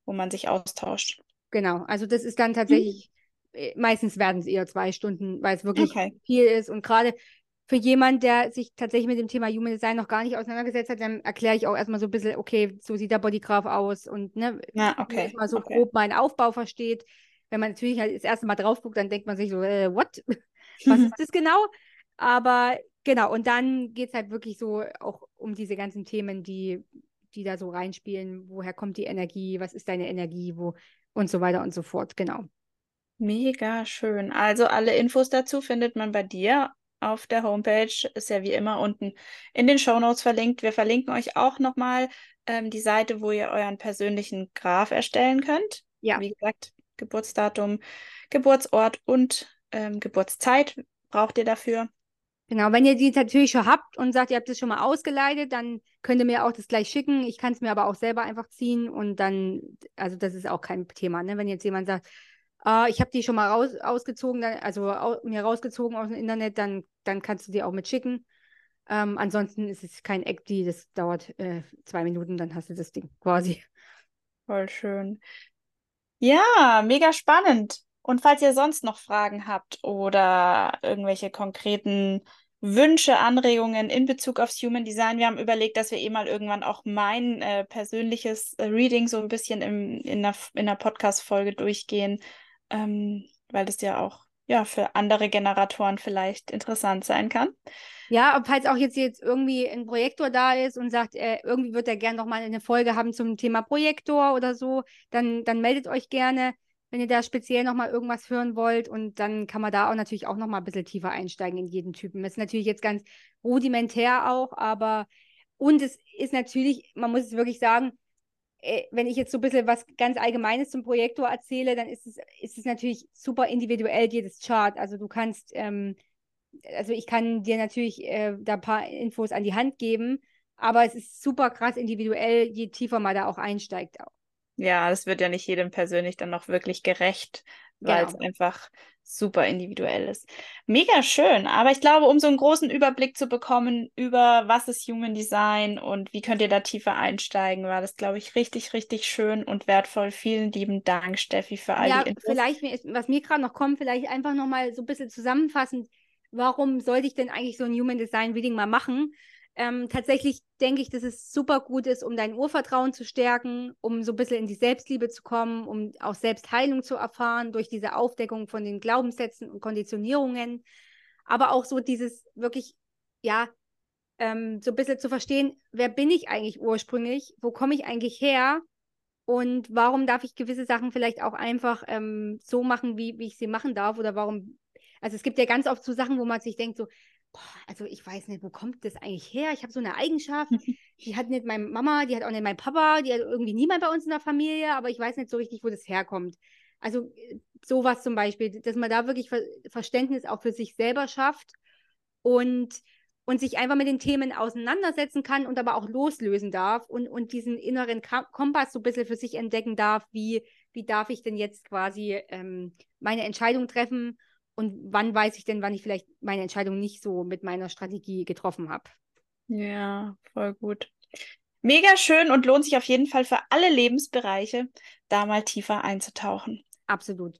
wo man sich austauscht. Genau, also das ist dann tatsächlich, hm. meistens werden es eher zwei Stunden, weil es wirklich okay. viel ist. Und gerade für jemanden, der sich tatsächlich mit dem Thema Human Design noch gar nicht auseinandergesetzt hat, dann erkläre ich auch erstmal so ein bisschen, okay, so sieht der Bodygraph aus und ne, ja, okay. erstmal so okay. grob meinen Aufbau versteht. Wenn man natürlich halt das erste Mal drauf guckt, dann denkt man sich so, äh, what? [LAUGHS] Was ist das genau? Aber genau, und dann geht es halt wirklich so auch um diese ganzen Themen, die, die da so reinspielen. Woher kommt die Energie? Was ist deine Energie? Wo und so weiter und so fort, genau. Mega schön. Also alle Infos dazu findet man bei dir auf der Homepage. Ist ja wie immer unten in den Show Notes verlinkt. Wir verlinken euch auch nochmal ähm, die Seite, wo ihr euren persönlichen Graph erstellen könnt. Ja. Wie gesagt, Geburtsdatum, Geburtsort und ähm, Geburtszeit braucht ihr dafür. Genau, wenn ihr die natürlich schon habt und sagt, ihr habt das schon mal ausgeleitet, dann könnt ihr mir auch das gleich schicken. Ich kann es mir aber auch selber einfach ziehen und dann, also das ist auch kein Thema. Ne? Wenn jetzt jemand sagt, äh, ich habe die schon mal raus, ausgezogen, also au, mir rausgezogen aus dem Internet, dann, dann kannst du die auch mitschicken. Ähm, ansonsten ist es kein Acti, das dauert äh, zwei Minuten, dann hast du das Ding quasi. Voll schön. Ja, mega spannend. Und falls ihr sonst noch Fragen habt oder irgendwelche konkreten Wünsche, Anregungen in Bezug aufs Human Design. Wir haben überlegt, dass wir eh mal irgendwann auch mein äh, persönliches äh, Reading so ein bisschen im, in einer, in einer Podcast-Folge durchgehen, ähm, weil das ja auch ja, für andere Generatoren vielleicht interessant sein kann. Ja, falls auch jetzt, jetzt irgendwie ein Projektor da ist und sagt, äh, irgendwie wird er gerne noch mal eine Folge haben zum Thema Projektor oder so, dann, dann meldet euch gerne, wenn ihr da speziell noch mal irgendwas hören wollt und dann kann man da auch natürlich auch noch mal ein bisschen tiefer einsteigen in jeden Typen. Das ist natürlich jetzt ganz rudimentär auch, aber und es ist natürlich, man muss es wirklich sagen, wenn ich jetzt so ein bisschen was ganz Allgemeines zum Projektor erzähle, dann ist es, ist es natürlich super individuell, jedes Chart. Also du kannst, ähm, also ich kann dir natürlich äh, da ein paar Infos an die Hand geben, aber es ist super krass individuell, je tiefer man da auch einsteigt. Ja, das wird ja nicht jedem persönlich dann noch wirklich gerecht, weil genau. es einfach super individuell ist. Mega schön, aber ich glaube, um so einen großen Überblick zu bekommen über was ist Human Design und wie könnt ihr da tiefer einsteigen, war das, glaube ich, richtig, richtig schön und wertvoll. Vielen lieben Dank, Steffi, für all ja, die Infos. Vielleicht, was mir gerade noch kommt, vielleicht einfach nochmal so ein bisschen zusammenfassend, warum sollte ich denn eigentlich so ein Human Design Reading mal machen? Ähm, tatsächlich denke ich, dass es super gut ist, um dein Urvertrauen zu stärken, um so ein bisschen in die Selbstliebe zu kommen, um auch Selbstheilung zu erfahren durch diese Aufdeckung von den Glaubenssätzen und Konditionierungen. Aber auch so dieses wirklich, ja, ähm, so ein bisschen zu verstehen, wer bin ich eigentlich ursprünglich, wo komme ich eigentlich her und warum darf ich gewisse Sachen vielleicht auch einfach ähm, so machen, wie, wie ich sie machen darf oder warum. Also es gibt ja ganz oft so Sachen, wo man sich denkt, so, also ich weiß nicht, wo kommt das eigentlich her? Ich habe so eine Eigenschaft, [LAUGHS] die hat nicht meine Mama, die hat auch nicht mein Papa, die hat irgendwie niemand bei uns in der Familie, aber ich weiß nicht so richtig, wo das herkommt. Also sowas zum Beispiel, dass man da wirklich Ver Verständnis auch für sich selber schafft und, und sich einfach mit den Themen auseinandersetzen kann und aber auch loslösen darf und, und diesen inneren Kompass so ein bisschen für sich entdecken darf, wie, wie darf ich denn jetzt quasi ähm, meine Entscheidung treffen und wann weiß ich denn, wann ich vielleicht meine Entscheidung nicht so mit meiner Strategie getroffen habe. Ja, voll gut. Mega schön und lohnt sich auf jeden Fall für alle Lebensbereiche, da mal tiefer einzutauchen. Absolut.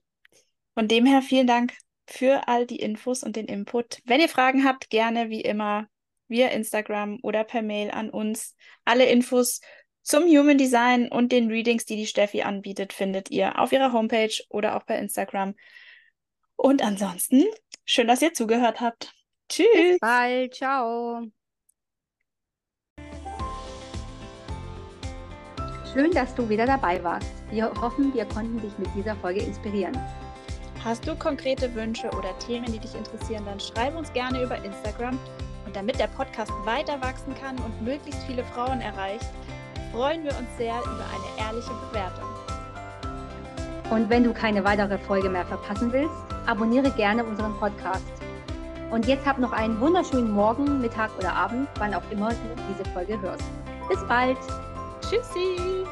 Von dem her vielen Dank für all die Infos und den Input. Wenn ihr Fragen habt, gerne wie immer via Instagram oder per Mail an uns. Alle Infos zum Human Design und den Readings, die die Steffi anbietet, findet ihr auf ihrer Homepage oder auch bei Instagram. Und ansonsten, schön, dass ihr zugehört habt. Tschüss. Bis bald. Ciao. Schön, dass du wieder dabei warst. Wir hoffen, wir konnten dich mit dieser Folge inspirieren. Hast du konkrete Wünsche oder Themen, die dich interessieren, dann schreib uns gerne über Instagram. Und damit der Podcast weiter wachsen kann und möglichst viele Frauen erreicht, freuen wir uns sehr über eine ehrliche Bewertung. Und wenn du keine weitere Folge mehr verpassen willst, abonniere gerne unseren Podcast. Und jetzt hab noch einen wunderschönen Morgen, Mittag oder Abend, wann auch immer du diese Folge hörst. Bis bald. Tschüssi.